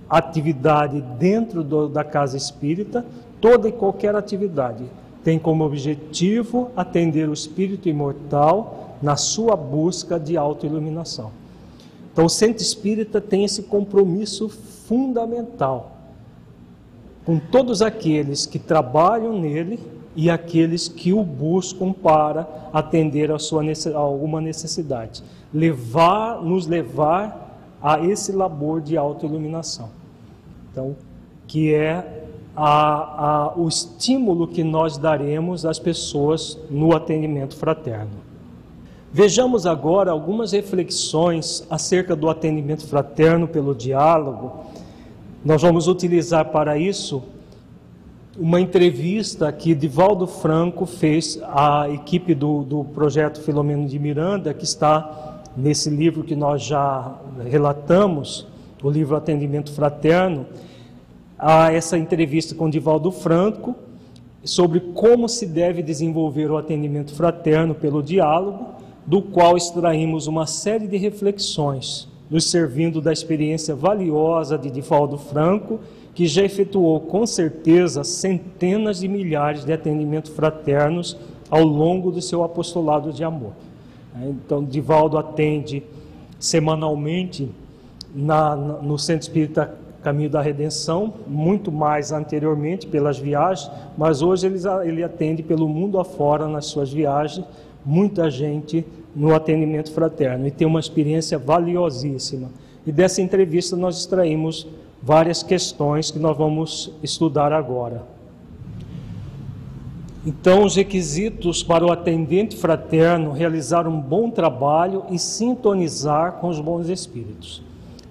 atividade dentro do, da casa espírita, toda e qualquer atividade, tem como objetivo atender o espírito imortal na sua busca de autoiluminação. Então, o centro espírita tem esse compromisso fundamental com todos aqueles que trabalham nele e aqueles que o buscam para atender a sua a alguma necessidade levar, nos levar a esse labor de autoiluminação. Então, que é a, a, o estímulo que nós daremos às pessoas no atendimento fraterno. Vejamos agora algumas reflexões acerca do atendimento fraterno pelo diálogo. Nós vamos utilizar para isso uma entrevista que Divaldo Franco fez à equipe do, do projeto Filomeno de Miranda, que está nesse livro que nós já relatamos, o livro Atendimento Fraterno, há essa entrevista com Divaldo Franco sobre como se deve desenvolver o atendimento fraterno pelo diálogo, do qual extraímos uma série de reflexões, nos servindo da experiência valiosa de Divaldo Franco, que já efetuou com certeza centenas de milhares de atendimentos fraternos ao longo do seu apostolado de amor. Né? Então, Divaldo atende semanalmente na, no Centro Espírita Caminho da Redenção, muito mais anteriormente pelas viagens, mas hoje ele, ele atende pelo mundo afora nas suas viagens muita gente no atendimento fraterno e tem uma experiência valiosíssima. E dessa entrevista nós extraímos várias questões que nós vamos estudar agora. Então, os requisitos para o atendente fraterno realizar um bom trabalho e sintonizar com os bons espíritos.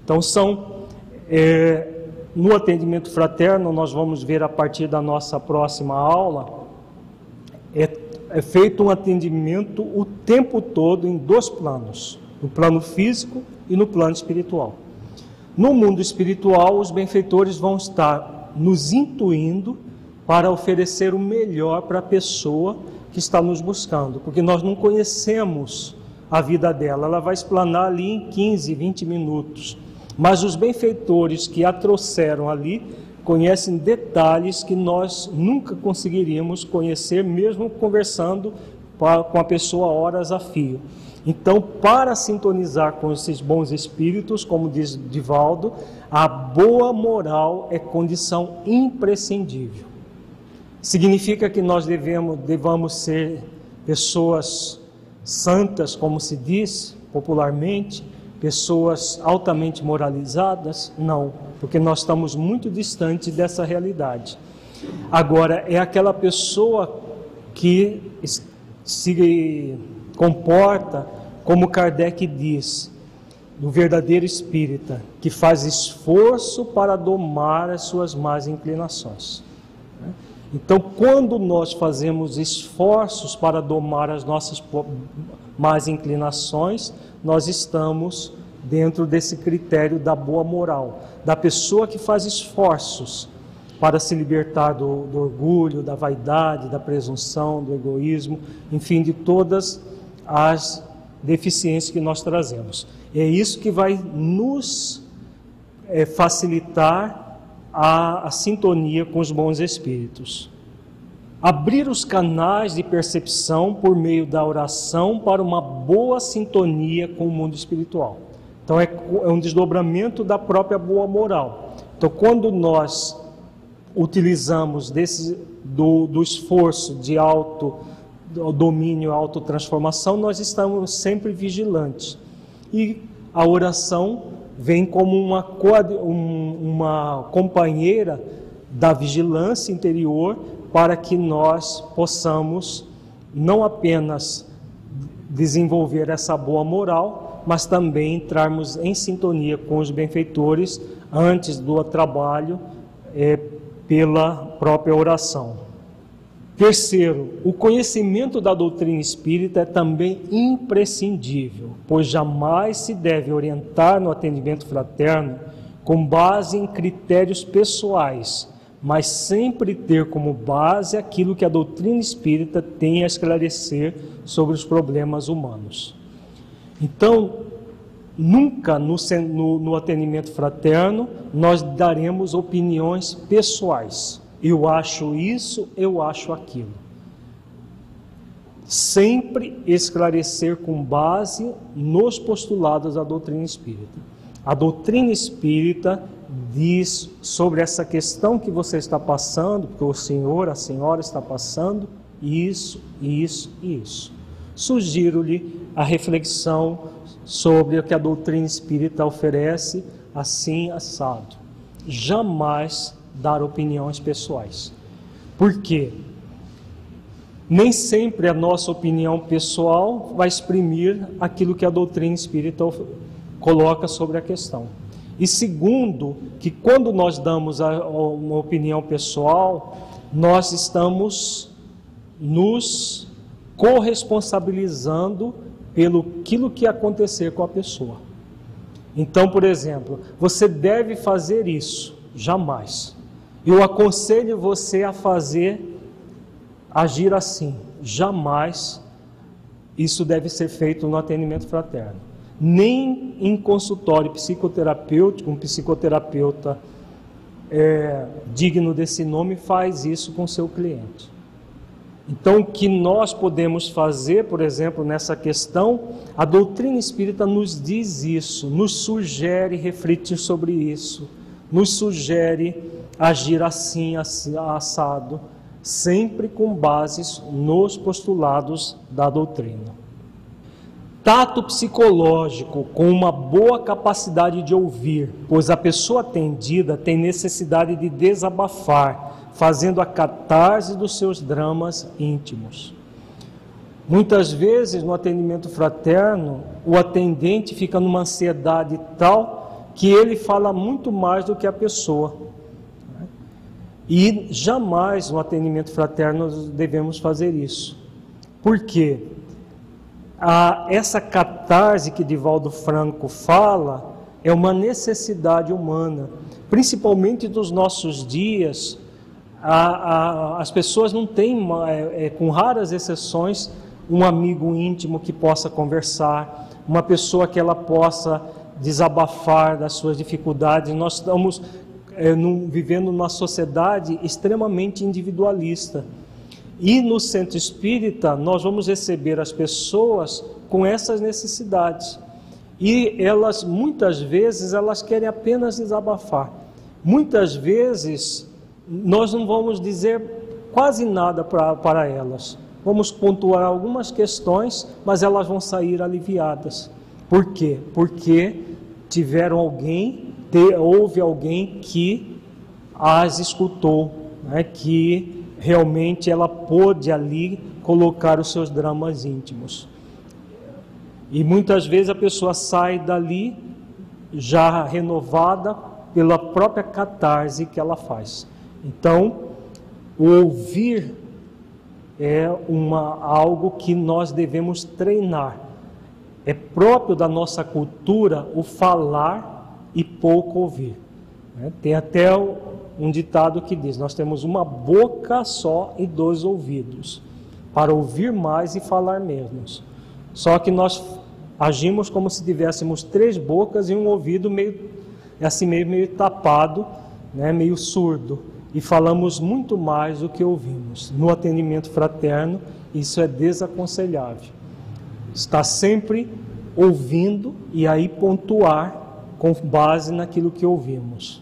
Então, são é, no atendimento fraterno, nós vamos ver a partir da nossa próxima aula, é, é feito um atendimento o tempo todo em dois planos: no plano físico e no plano espiritual. No mundo espiritual, os benfeitores vão estar nos intuindo para oferecer o melhor para a pessoa que está nos buscando, porque nós não conhecemos a vida dela, ela vai explanar ali em 15, 20 minutos. Mas os benfeitores que a trouxeram ali conhecem detalhes que nós nunca conseguiríamos conhecer, mesmo conversando com a pessoa horas a fio. Então, para sintonizar com esses bons espíritos, como diz Divaldo, a boa moral é condição imprescindível. Significa que nós devemos, devamos ser pessoas santas, como se diz popularmente, pessoas altamente moralizadas? Não, porque nós estamos muito distantes dessa realidade. Agora, é aquela pessoa que se comporta como Kardec diz, do verdadeiro espírita, que faz esforço para domar as suas más inclinações. Então, quando nós fazemos esforços para domar as nossas más inclinações, nós estamos dentro desse critério da boa moral, da pessoa que faz esforços para se libertar do, do orgulho, da vaidade, da presunção, do egoísmo, enfim, de todas as deficiências que nós trazemos. É isso que vai nos é, facilitar a, a sintonia com os bons espíritos. Abrir os canais de percepção por meio da oração para uma boa sintonia com o mundo espiritual. Então, é, é um desdobramento da própria boa moral. Então, quando nós utilizamos desse, do, do esforço de auto domínio, autotransformação, nós estamos sempre vigilantes. E a oração vem como uma, uma companheira da vigilância interior para que nós possamos não apenas desenvolver essa boa moral, mas também entrarmos em sintonia com os benfeitores antes do trabalho é, pela própria oração. Terceiro, o conhecimento da doutrina espírita é também imprescindível, pois jamais se deve orientar no atendimento fraterno com base em critérios pessoais, mas sempre ter como base aquilo que a doutrina espírita tem a esclarecer sobre os problemas humanos. Então, nunca no, no, no atendimento fraterno nós daremos opiniões pessoais eu acho isso, eu acho aquilo. Sempre esclarecer com base nos postulados da doutrina espírita. A doutrina espírita diz sobre essa questão que você está passando, que o senhor, a senhora está passando, isso, isso e isso. Sugiro-lhe a reflexão sobre o que a doutrina espírita oferece, assim assado. Jamais dar opiniões pessoais. Por quê? Nem sempre a nossa opinião pessoal vai exprimir aquilo que a doutrina espírita coloca sobre a questão. E segundo, que quando nós damos a, uma opinião pessoal, nós estamos nos corresponsabilizando pelo aquilo que acontecer com a pessoa. Então, por exemplo, você deve fazer isso, jamais. Eu aconselho você a fazer, agir assim. Jamais isso deve ser feito no atendimento fraterno. Nem em consultório psicoterapêutico, um psicoterapeuta é, digno desse nome faz isso com seu cliente. Então, o que nós podemos fazer, por exemplo, nessa questão, a doutrina espírita nos diz isso, nos sugere refletir sobre isso, nos sugere agir assim, assim assado, sempre com bases nos postulados da doutrina. Tato psicológico com uma boa capacidade de ouvir, pois a pessoa atendida tem necessidade de desabafar, fazendo a catarse dos seus dramas íntimos. Muitas vezes no atendimento fraterno, o atendente fica numa ansiedade tal que ele fala muito mais do que a pessoa. E jamais no atendimento fraterno devemos fazer isso. Por quê? A, essa catarse que Divaldo Franco fala é uma necessidade humana, principalmente dos nossos dias. A, a, as pessoas não têm, é, é, com raras exceções, um amigo íntimo que possa conversar, uma pessoa que ela possa desabafar das suas dificuldades. Nós estamos é, num, vivendo numa sociedade extremamente individualista. E no centro espírita, nós vamos receber as pessoas com essas necessidades. E elas, muitas vezes, elas querem apenas desabafar. Muitas vezes, nós não vamos dizer quase nada pra, para elas. Vamos pontuar algumas questões, mas elas vão sair aliviadas. Por quê? Porque tiveram alguém, houve alguém que as escutou, né, que realmente ela pôde ali colocar os seus dramas íntimos. E muitas vezes a pessoa sai dali já renovada pela própria catarse que ela faz. Então, o ouvir é uma, algo que nós devemos treinar. É próprio da nossa cultura o falar e pouco ouvir. Né? Tem até um ditado que diz: Nós temos uma boca só e dois ouvidos, para ouvir mais e falar menos. Só que nós agimos como se tivéssemos três bocas e um ouvido meio assim meio, meio tapado, né, meio surdo e falamos muito mais do que ouvimos. No atendimento fraterno, isso é desaconselhável. Está sempre ouvindo e aí pontuar com base naquilo que ouvimos.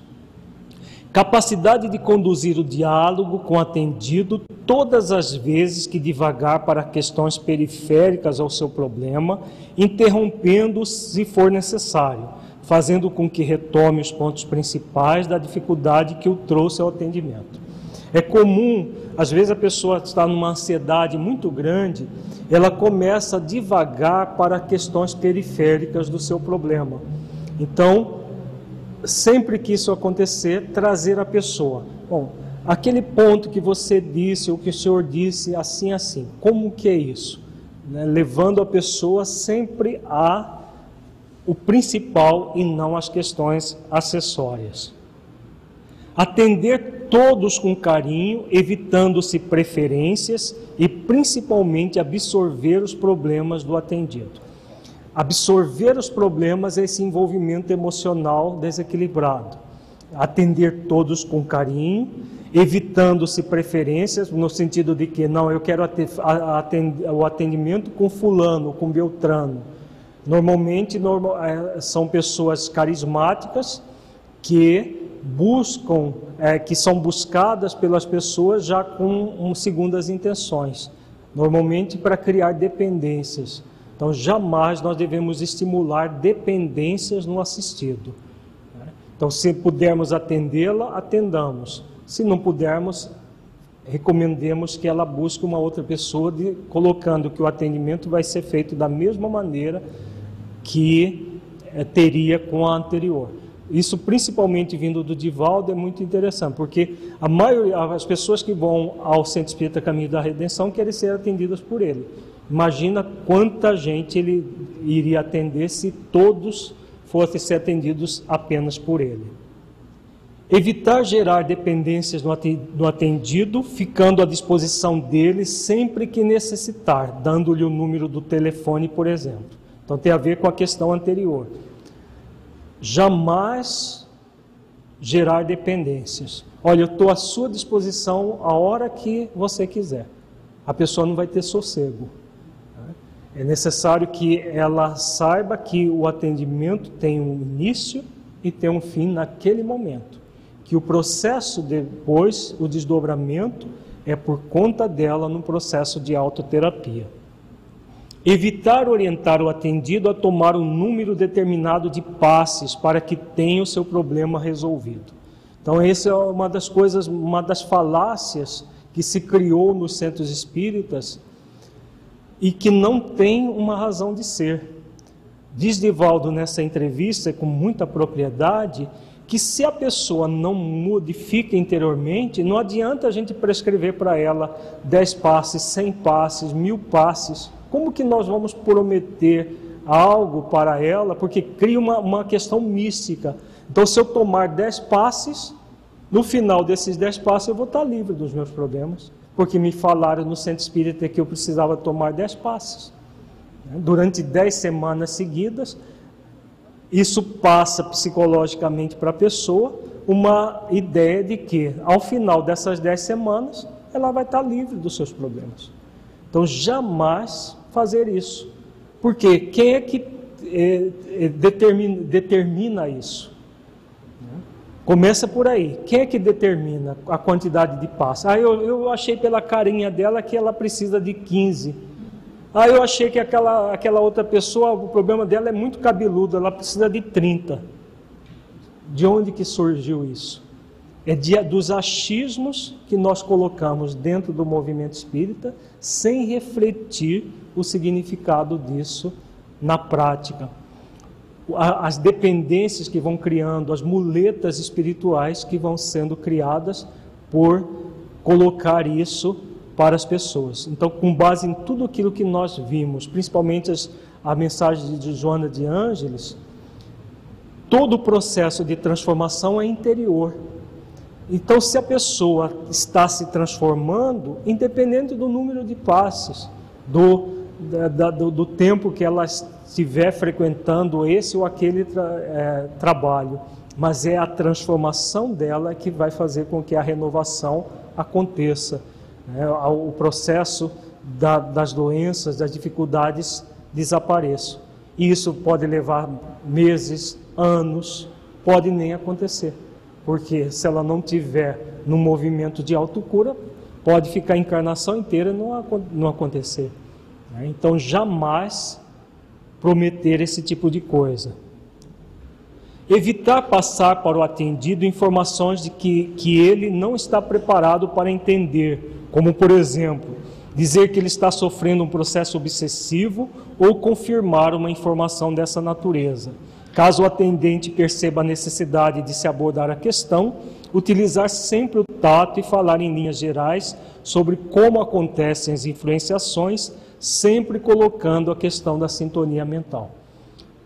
Capacidade de conduzir o diálogo com o atendido todas as vezes que divagar para questões periféricas ao seu problema, interrompendo se for necessário fazendo com que retome os pontos principais da dificuldade que o trouxe ao atendimento. É comum, às vezes a pessoa está numa ansiedade muito grande, ela começa a divagar para questões periféricas do seu problema. Então, sempre que isso acontecer, trazer a pessoa. Bom, aquele ponto que você disse, ou que o senhor disse, assim, assim, como que é isso? Né? Levando a pessoa sempre a o principal e não as questões acessórias. Atender todos com carinho, evitando-se preferências e principalmente absorver os problemas do atendido. Absorver os problemas é esse envolvimento emocional desequilibrado. Atender todos com carinho, evitando-se preferências, no sentido de que, não, eu quero atender, o atendimento com Fulano, com Beltrano Normalmente normal, é, são pessoas carismáticas que buscam, é, que são buscadas pelas pessoas já com um, segundas intenções, normalmente para criar dependências. Então, jamais nós devemos estimular dependências no assistido. Né? Então, se pudermos atendê-la, atendamos. Se não pudermos, recomendemos que ela busque uma outra pessoa, de, colocando que o atendimento vai ser feito da mesma maneira que é, teria com a anterior. Isso principalmente vindo do Divaldo é muito interessante, porque a maioria, as pessoas que vão ao Centro Espírita Caminho da Redenção querem ser atendidas por ele. Imagina quanta gente ele iria atender se todos fossem ser atendidos apenas por ele. Evitar gerar dependências no atendido, ficando à disposição dele sempre que necessitar, dando-lhe o número do telefone, por exemplo. Então tem a ver com a questão anterior. Jamais gerar dependências. Olha, eu estou à sua disposição a hora que você quiser. A pessoa não vai ter sossego. É necessário que ela saiba que o atendimento tem um início e tem um fim naquele momento. Que o processo depois, o desdobramento, é por conta dela no processo de autoterapia. Evitar orientar o atendido a tomar um número determinado de passes para que tenha o seu problema resolvido. Então, essa é uma das coisas, uma das falácias que se criou nos centros espíritas e que não tem uma razão de ser. Diz Divaldo nessa entrevista, com muita propriedade, que se a pessoa não modifica interiormente, não adianta a gente prescrever para ela 10 passes, 100 passes, mil passes. Como que nós vamos prometer algo para ela? Porque cria uma, uma questão mística. Então, se eu tomar 10 passes, no final desses 10 passes eu vou estar livre dos meus problemas. Porque me falaram no centro espírita que eu precisava tomar 10 passes. Durante 10 semanas seguidas, isso passa psicologicamente para a pessoa uma ideia de que, ao final dessas 10 semanas, ela vai estar livre dos seus problemas. Então, jamais fazer isso. Porque quem é que é, é, determina, determina isso? Começa por aí. Quem é que determina a quantidade de passos? Ah, eu, eu achei pela carinha dela que ela precisa de 15. Ah, eu achei que aquela, aquela outra pessoa, o problema dela é muito cabeludo, ela precisa de 30. De onde que surgiu isso? É de, dos achismos que nós colocamos dentro do movimento espírita, sem refletir o significado disso na prática. As dependências que vão criando, as muletas espirituais que vão sendo criadas por colocar isso para as pessoas. Então, com base em tudo aquilo que nós vimos, principalmente as, a mensagem de Joana de Ângeles, todo o processo de transformação é interior. Então, se a pessoa está se transformando, independente do número de passes, do, da, do, do, tempo que ela estiver frequentando esse ou aquele tra, é, trabalho, mas é a transformação dela que vai fazer com que a renovação aconteça né, o processo da, das doenças, das dificuldades desapareçam. E isso pode levar meses, anos, pode nem acontecer, porque se ela não tiver no movimento de autocura, pode ficar a encarnação inteira não, não acontecer. Né? Então, jamais prometer esse tipo de coisa. Evitar passar para o atendido informações de que, que ele não está preparado para entender como por exemplo, dizer que ele está sofrendo um processo obsessivo ou confirmar uma informação dessa natureza. Caso o atendente perceba a necessidade de se abordar a questão, utilizar sempre o tato e falar em linhas gerais sobre como acontecem as influenciações, sempre colocando a questão da sintonia mental.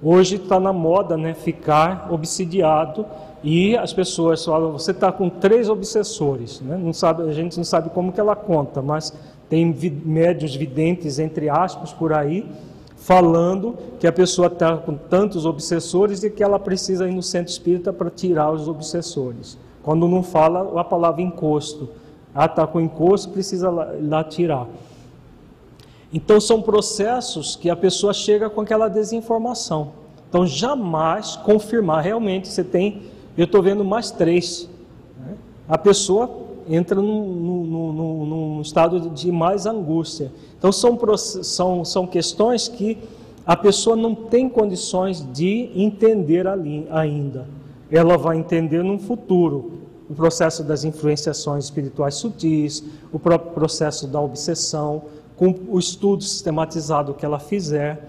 Hoje está na moda né, ficar obsidiado e as pessoas falam, você está com três obsessores, né? não sabe, a gente não sabe como que ela conta, mas tem médios videntes, entre aspas, por aí, falando que a pessoa está com tantos obsessores e que ela precisa ir no centro espírita para tirar os obsessores. Quando não fala a palavra encosto. Ah, está com encosto, precisa lá, lá tirar. Então são processos que a pessoa chega com aquela desinformação. Então jamais confirmar realmente você tem eu estou vendo mais três. Né? A pessoa entra num, num, estado de mais angústia. Então, são, são, são questões que a pessoa não tem condições de entender ali ainda. Ela vai entender no futuro o processo das influenciações espirituais sutis, o próprio processo da obsessão, com o estudo sistematizado que ela fizer.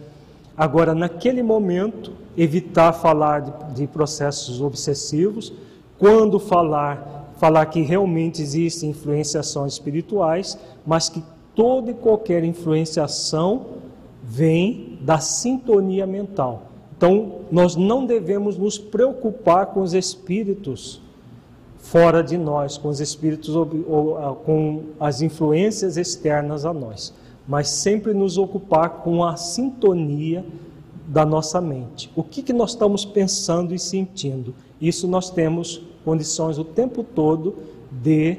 Agora, naquele momento, evitar falar de, de, processos obsessivos, quando falar, falar que realmente existem influenciações espirituais, mas que toda e qualquer influenciação vem da sintonia mental. Então, nós não devemos nos preocupar com os espíritos fora de nós, com os espíritos com as influências externas a nós mas sempre nos ocupar com a sintonia da nossa mente. O que, que nós estamos pensando e sentindo? Isso nós temos condições o tempo todo de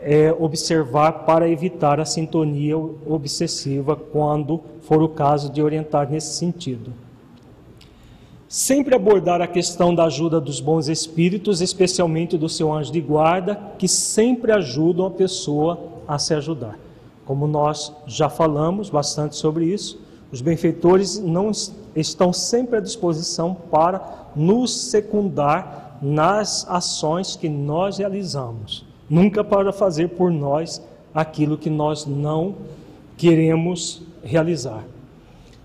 é, observar para evitar a sintonia obsessiva quando for o caso de orientar nesse sentido. Sempre abordar a questão da ajuda dos bons espíritos, especialmente do seu anjo de guarda, que sempre ajudam a pessoa a se ajudar. Como nós já falamos bastante sobre isso, os benfeitores não estão sempre à disposição para nos secundar nas ações que nós realizamos, nunca para fazer por nós aquilo que nós não queremos realizar.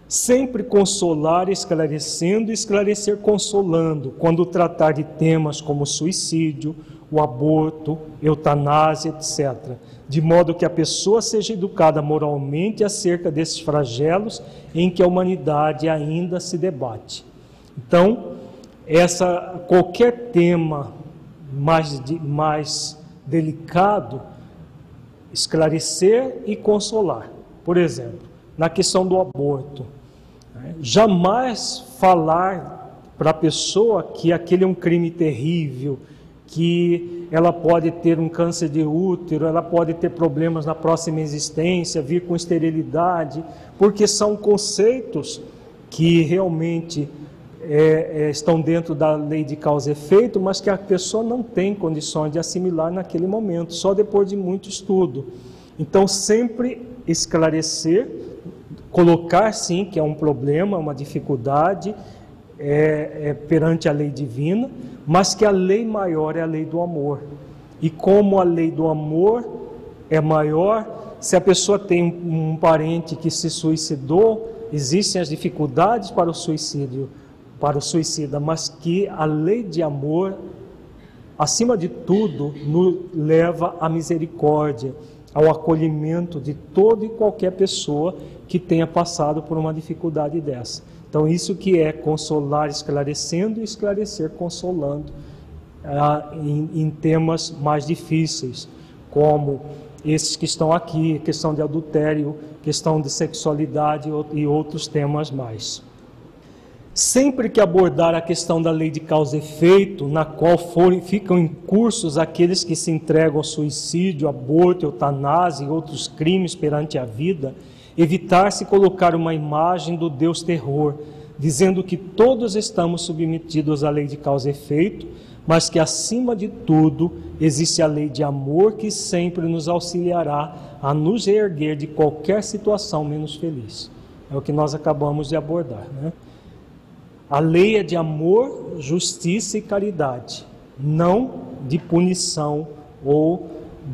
Sempre consolar esclarecendo, esclarecer consolando, quando tratar de temas como suicídio, o aborto, eutanásia, etc. De modo que a pessoa seja educada moralmente acerca desses flagelos em que a humanidade ainda se debate. Então, essa qualquer tema mais, mais delicado, esclarecer e consolar. Por exemplo, na questão do aborto, né? jamais falar para a pessoa que aquele é um crime terrível, que ela pode ter um câncer de útero, ela pode ter problemas na próxima existência, vir com esterilidade, porque são conceitos que realmente é, é, estão dentro da lei de causa e efeito, mas que a pessoa não tem condições de assimilar naquele momento, só depois de muito estudo. Então, sempre esclarecer, colocar sim que é um problema, uma dificuldade é, é, perante a lei divina, mas que a lei maior é a lei do amor. E como a lei do amor é maior, se a pessoa tem um parente que se suicidou, existem as dificuldades para o suicídio, para o suicida, mas que a lei de amor, acima de tudo, nos leva à misericórdia, ao acolhimento de toda e qualquer pessoa que tenha passado por uma dificuldade dessa. Então, isso que é consolar esclarecendo e esclarecer consolando ah, em, em temas mais difíceis, como esses que estão aqui, questão de adultério, questão de sexualidade e outros temas mais. Sempre que abordar a questão da lei de causa e efeito, na qual forem, ficam em cursos aqueles que se entregam ao suicídio, aborto, eutanásia e outros crimes perante a vida, evitar-se colocar uma imagem do Deus terror, dizendo que todos estamos submetidos à lei de causa e efeito, mas que acima de tudo existe a lei de amor que sempre nos auxiliará a nos reerguer de qualquer situação menos feliz. É o que nós acabamos de abordar, né? A lei é de amor, justiça e caridade, não de punição ou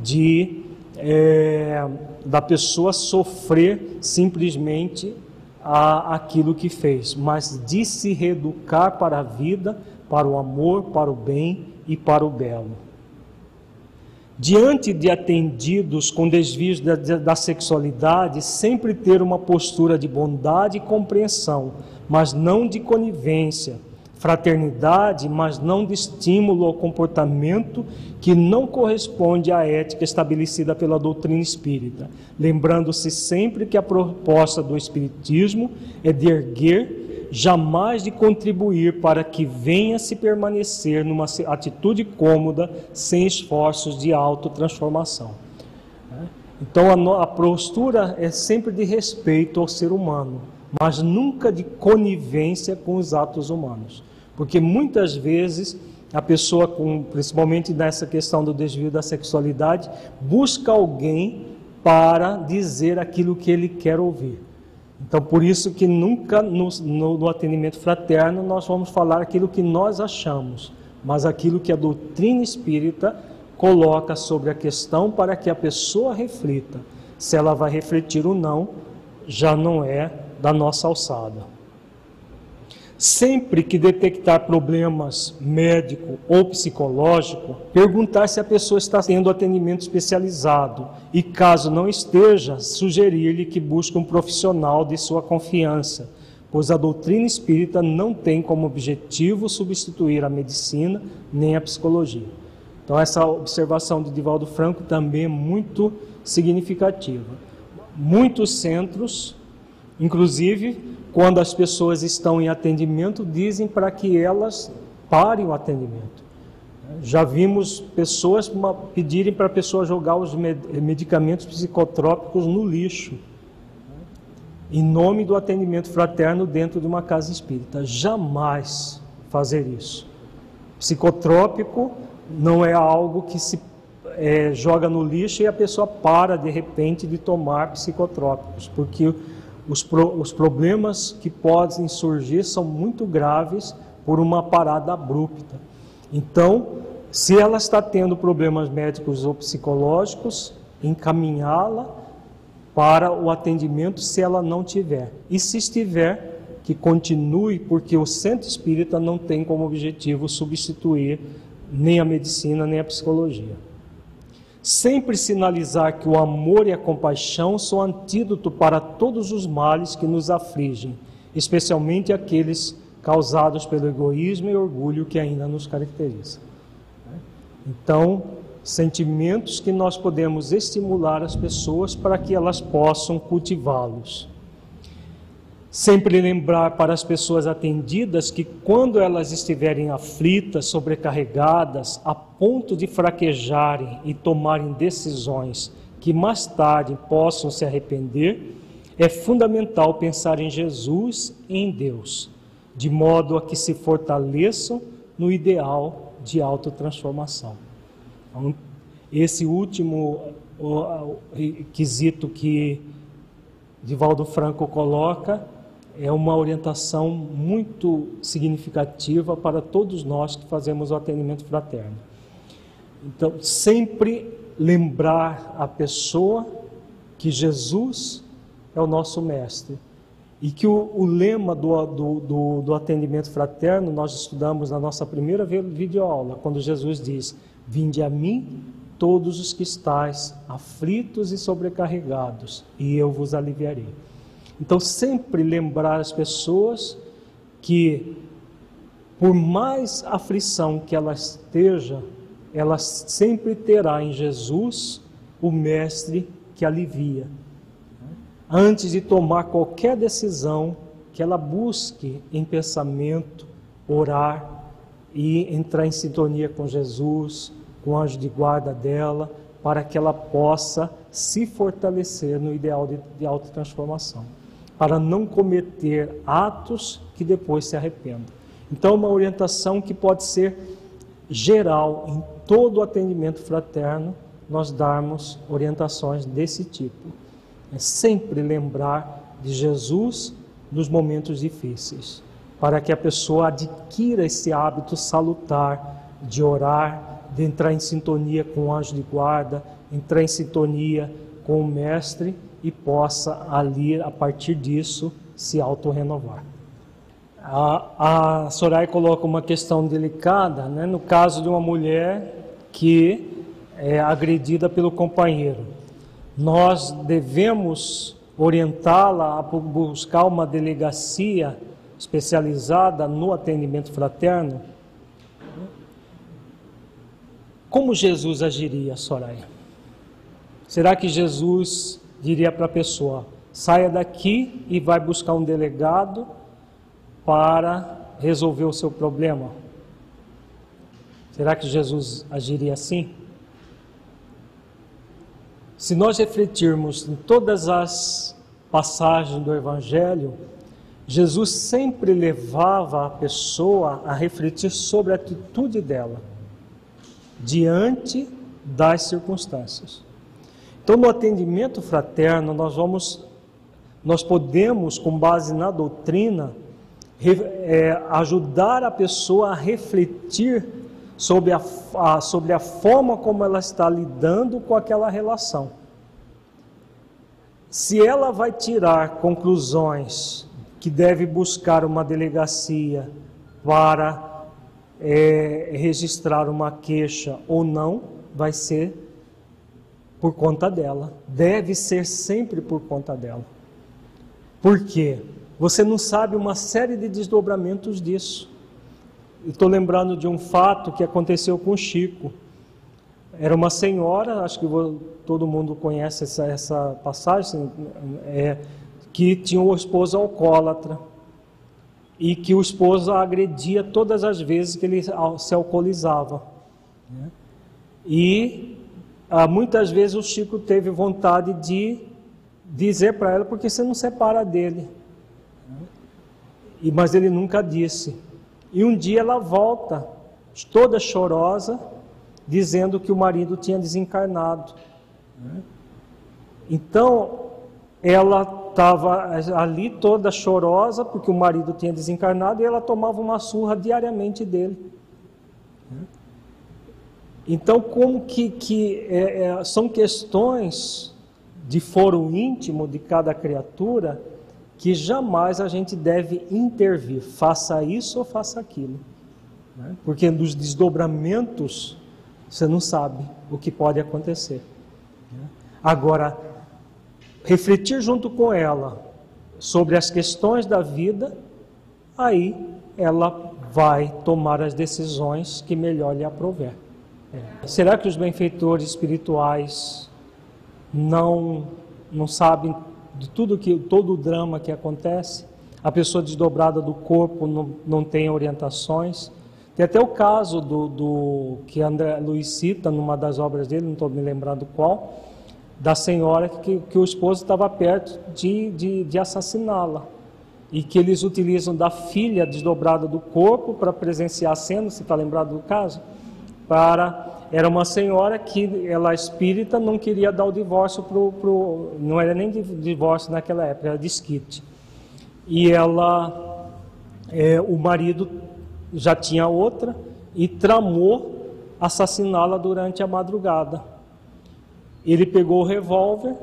de é, da pessoa sofrer simplesmente a, aquilo que fez, mas de se reeducar para a vida, para o amor, para o bem e para o belo. Diante de atendidos com desvios da, da sexualidade, sempre ter uma postura de bondade e compreensão mas não de conivência, fraternidade, mas não de estímulo ao comportamento que não corresponde à ética estabelecida pela doutrina espírita, lembrando-se sempre que a proposta do espiritismo é de erguer, jamais de contribuir para que venha se permanecer numa atitude cômoda, sem esforços de autotransformação. Então a, a postura é sempre de respeito ao ser humano mas nunca de conivência com os atos humanos. Porque muitas vezes a pessoa, com, principalmente nessa questão do desvio da sexualidade, busca alguém para dizer aquilo que ele quer ouvir. Então, por isso que nunca no, no, no atendimento fraterno nós vamos falar aquilo que nós achamos, mas aquilo que a doutrina espírita coloca sobre a questão para que a pessoa reflita. Se ela vai refletir ou não, já não é da nossa alçada. Sempre que detectar problemas médico ou psicológico, perguntar se a pessoa está tendo atendimento especializado e, caso não esteja, sugerir-lhe que busque um profissional de sua confiança, pois a doutrina espírita não tem como objetivo substituir a medicina nem a psicologia. Então, essa observação de Divaldo Franco também é muito significativa. Muitos centros Inclusive, quando as pessoas estão em atendimento, dizem para que elas parem o atendimento. Já vimos pessoas pedirem para a pessoa jogar os medicamentos psicotrópicos no lixo, em nome do atendimento fraterno dentro de uma casa espírita. Jamais fazer isso. Psicotrópico não é algo que se é, joga no lixo e a pessoa para de repente de tomar psicotrópicos, porque os, pro, os problemas que podem surgir são muito graves por uma parada abrupta. Então, se ela está tendo problemas médicos ou psicológicos, encaminhá-la para o atendimento se ela não tiver. E se estiver, que continue, porque o centro espírita não tem como objetivo substituir nem a medicina nem a psicologia. Sempre sinalizar que o amor e a compaixão são antídoto para todos os males que nos afligem, especialmente aqueles causados pelo egoísmo e orgulho que ainda nos caracteriza. Então, sentimentos que nós podemos estimular as pessoas para que elas possam cultivá-los. Sempre lembrar para as pessoas atendidas que quando elas estiverem aflitas, sobrecarregadas, a ponto de fraquejarem e tomarem decisões que mais tarde possam se arrepender, é fundamental pensar em Jesus e em Deus, de modo a que se fortaleçam no ideal de autotransformação. Então, esse último quesito que Divaldo Franco coloca é uma orientação muito significativa para todos nós que fazemos o atendimento fraterno. Então, sempre lembrar a pessoa que Jesus é o nosso mestre e que o, o lema do, do, do, do, atendimento fraterno nós estudamos na nossa primeira videoaula, quando Jesus diz: Vinde a mim todos os que estáis aflitos e sobrecarregados, e eu vos aliviarei. Então, sempre lembrar as pessoas que, por mais aflição que ela esteja, ela sempre terá em Jesus o Mestre que alivia. Antes de tomar qualquer decisão, que ela busque em pensamento, orar e entrar em sintonia com Jesus, com o anjo de guarda dela, para que ela possa se fortalecer no ideal de, de autotransformação para não cometer atos que depois se arrependam. Então, uma orientação que pode ser geral em todo o atendimento fraterno, nós darmos orientações desse tipo. É sempre lembrar de Jesus nos momentos difíceis, para que a pessoa adquira esse hábito salutar de orar, de entrar em sintonia com o anjo de guarda, entrar em sintonia com o mestre e possa ali, a partir disso, se autorrenovar. A, a Soraya coloca uma questão delicada, né, no caso de uma mulher que é agredida pelo companheiro. Nós devemos orientá-la a buscar uma delegacia especializada no atendimento fraterno. Como Jesus agiria, Soraya? Será que Jesus diria para a pessoa: saia daqui e vai buscar um delegado para resolver o seu problema. Será que Jesus agiria assim? Se nós refletirmos em todas as passagens do Evangelho, Jesus sempre levava a pessoa a refletir sobre a atitude dela diante das circunstâncias. Então, no atendimento fraterno, nós vamos, nós podemos, com base na doutrina, é, ajudar a pessoa a refletir sobre a, a, sobre a forma como ela está lidando com aquela relação. Se ela vai tirar conclusões que deve buscar uma delegacia para é, registrar uma queixa ou não, vai ser por conta dela, deve ser sempre por conta dela. Por quê? Você não sabe uma série de desdobramentos disso. Estou lembrando de um fato que aconteceu com Chico. Era uma senhora, acho que todo mundo conhece essa, essa passagem, é, que tinha um esposo alcoólatra e que o esposo a agredia todas as vezes que ele se alcoolizava. Né? E ah, muitas vezes o Chico teve vontade de dizer para ela, porque você não separa dele. E, mas ele nunca disse. E um dia ela volta, toda chorosa, dizendo que o marido tinha desencarnado. Então, ela estava ali toda chorosa porque o marido tinha desencarnado e ela tomava uma surra diariamente dele. Então, como que, que é, é, são questões de foro íntimo de cada criatura que jamais a gente deve intervir, faça isso ou faça aquilo. Né? Porque dos desdobramentos você não sabe o que pode acontecer. Né? Agora, refletir junto com ela sobre as questões da vida, aí ela vai tomar as decisões que melhor lhe aprover. É. Será que os benfeitores espirituais não não sabem de tudo que todo o drama que acontece? A pessoa desdobrada do corpo não, não tem orientações. Tem até o caso do, do que André Luiz cita numa das obras dele, não estou me lembrando qual, da senhora que, que o esposo estava perto de, de, de assassiná-la. E que eles utilizam da filha desdobrada do corpo para presenciar a cena, você está lembrado do caso? Para era uma senhora que ela espírita não queria dar o divórcio pro, pro não era nem divórcio naquela época era desquite e ela é, o marido já tinha outra e tramou assassiná-la durante a madrugada. Ele pegou o revólver,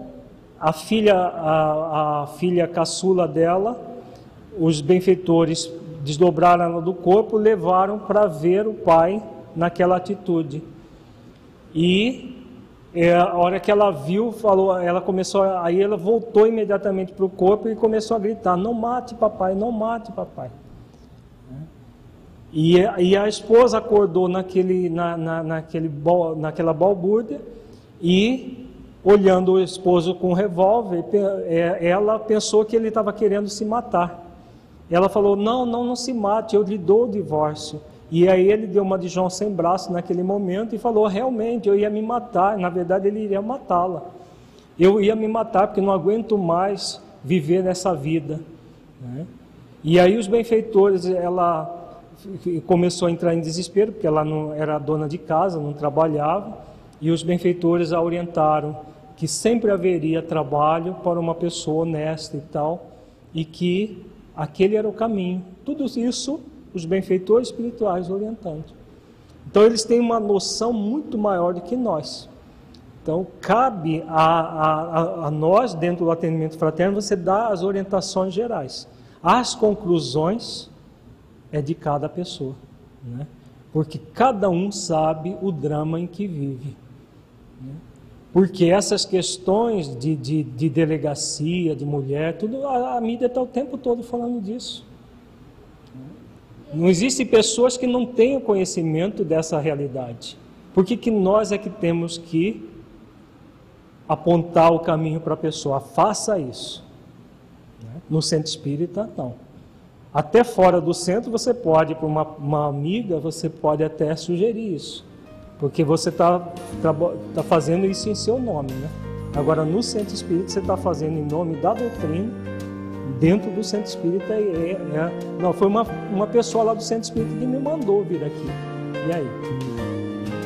a filha, a, a filha caçula dela, os benfeitores desdobraram ela do corpo, levaram para ver o pai naquela atitude. E é, a hora que ela viu, falou, ela começou, aí ela voltou imediatamente para o corpo e começou a gritar: "Não mate papai, não mate papai". E, e a esposa acordou naquele, na, na, naquele, naquela balbúrdia e, olhando o esposo com um revólver, é, ela pensou que ele estava querendo se matar. Ela falou: Não, não, não se mate, eu lhe dou o divórcio. E aí ele deu uma de João sem braço naquele momento e falou: Realmente, eu ia me matar. Na verdade, ele iria matá-la. Eu ia me matar porque não aguento mais viver nessa vida. Né? E aí os benfeitores, ela começou a entrar em desespero, porque ela não era dona de casa, não trabalhava e os benfeitores a orientaram que sempre haveria trabalho para uma pessoa honesta e tal, e que aquele era o caminho. Tudo isso os benfeitores espirituais orientando. Então eles têm uma noção muito maior do que nós. Então cabe a, a, a nós, dentro do atendimento fraterno, você dar as orientações gerais. As conclusões é de cada pessoa, né? porque cada um sabe o drama em que vive. Porque essas questões de, de, de delegacia, de mulher, tudo, a, a mídia está o tempo todo falando disso. Não existem pessoas que não tenham conhecimento dessa realidade. Por que, que nós é que temos que apontar o caminho para a pessoa? Faça isso. No centro espírita, não. Até fora do centro, você pode, para uma, uma amiga, você pode até sugerir isso. Porque você está tá, tá fazendo isso em seu nome, né? Agora, no centro espírita, você está fazendo em nome da doutrina, dentro do centro espírita. É, é, não, foi uma, uma pessoa lá do centro espírita que me mandou vir aqui. E aí?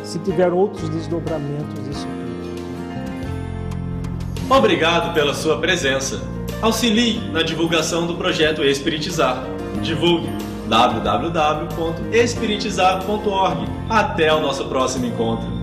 Se tiver outros desdobramentos disso tudo. Obrigado pela sua presença. Auxilie na divulgação do projeto Espiritizar. Divulgue www.espiritizar.org. Até o nosso próximo encontro.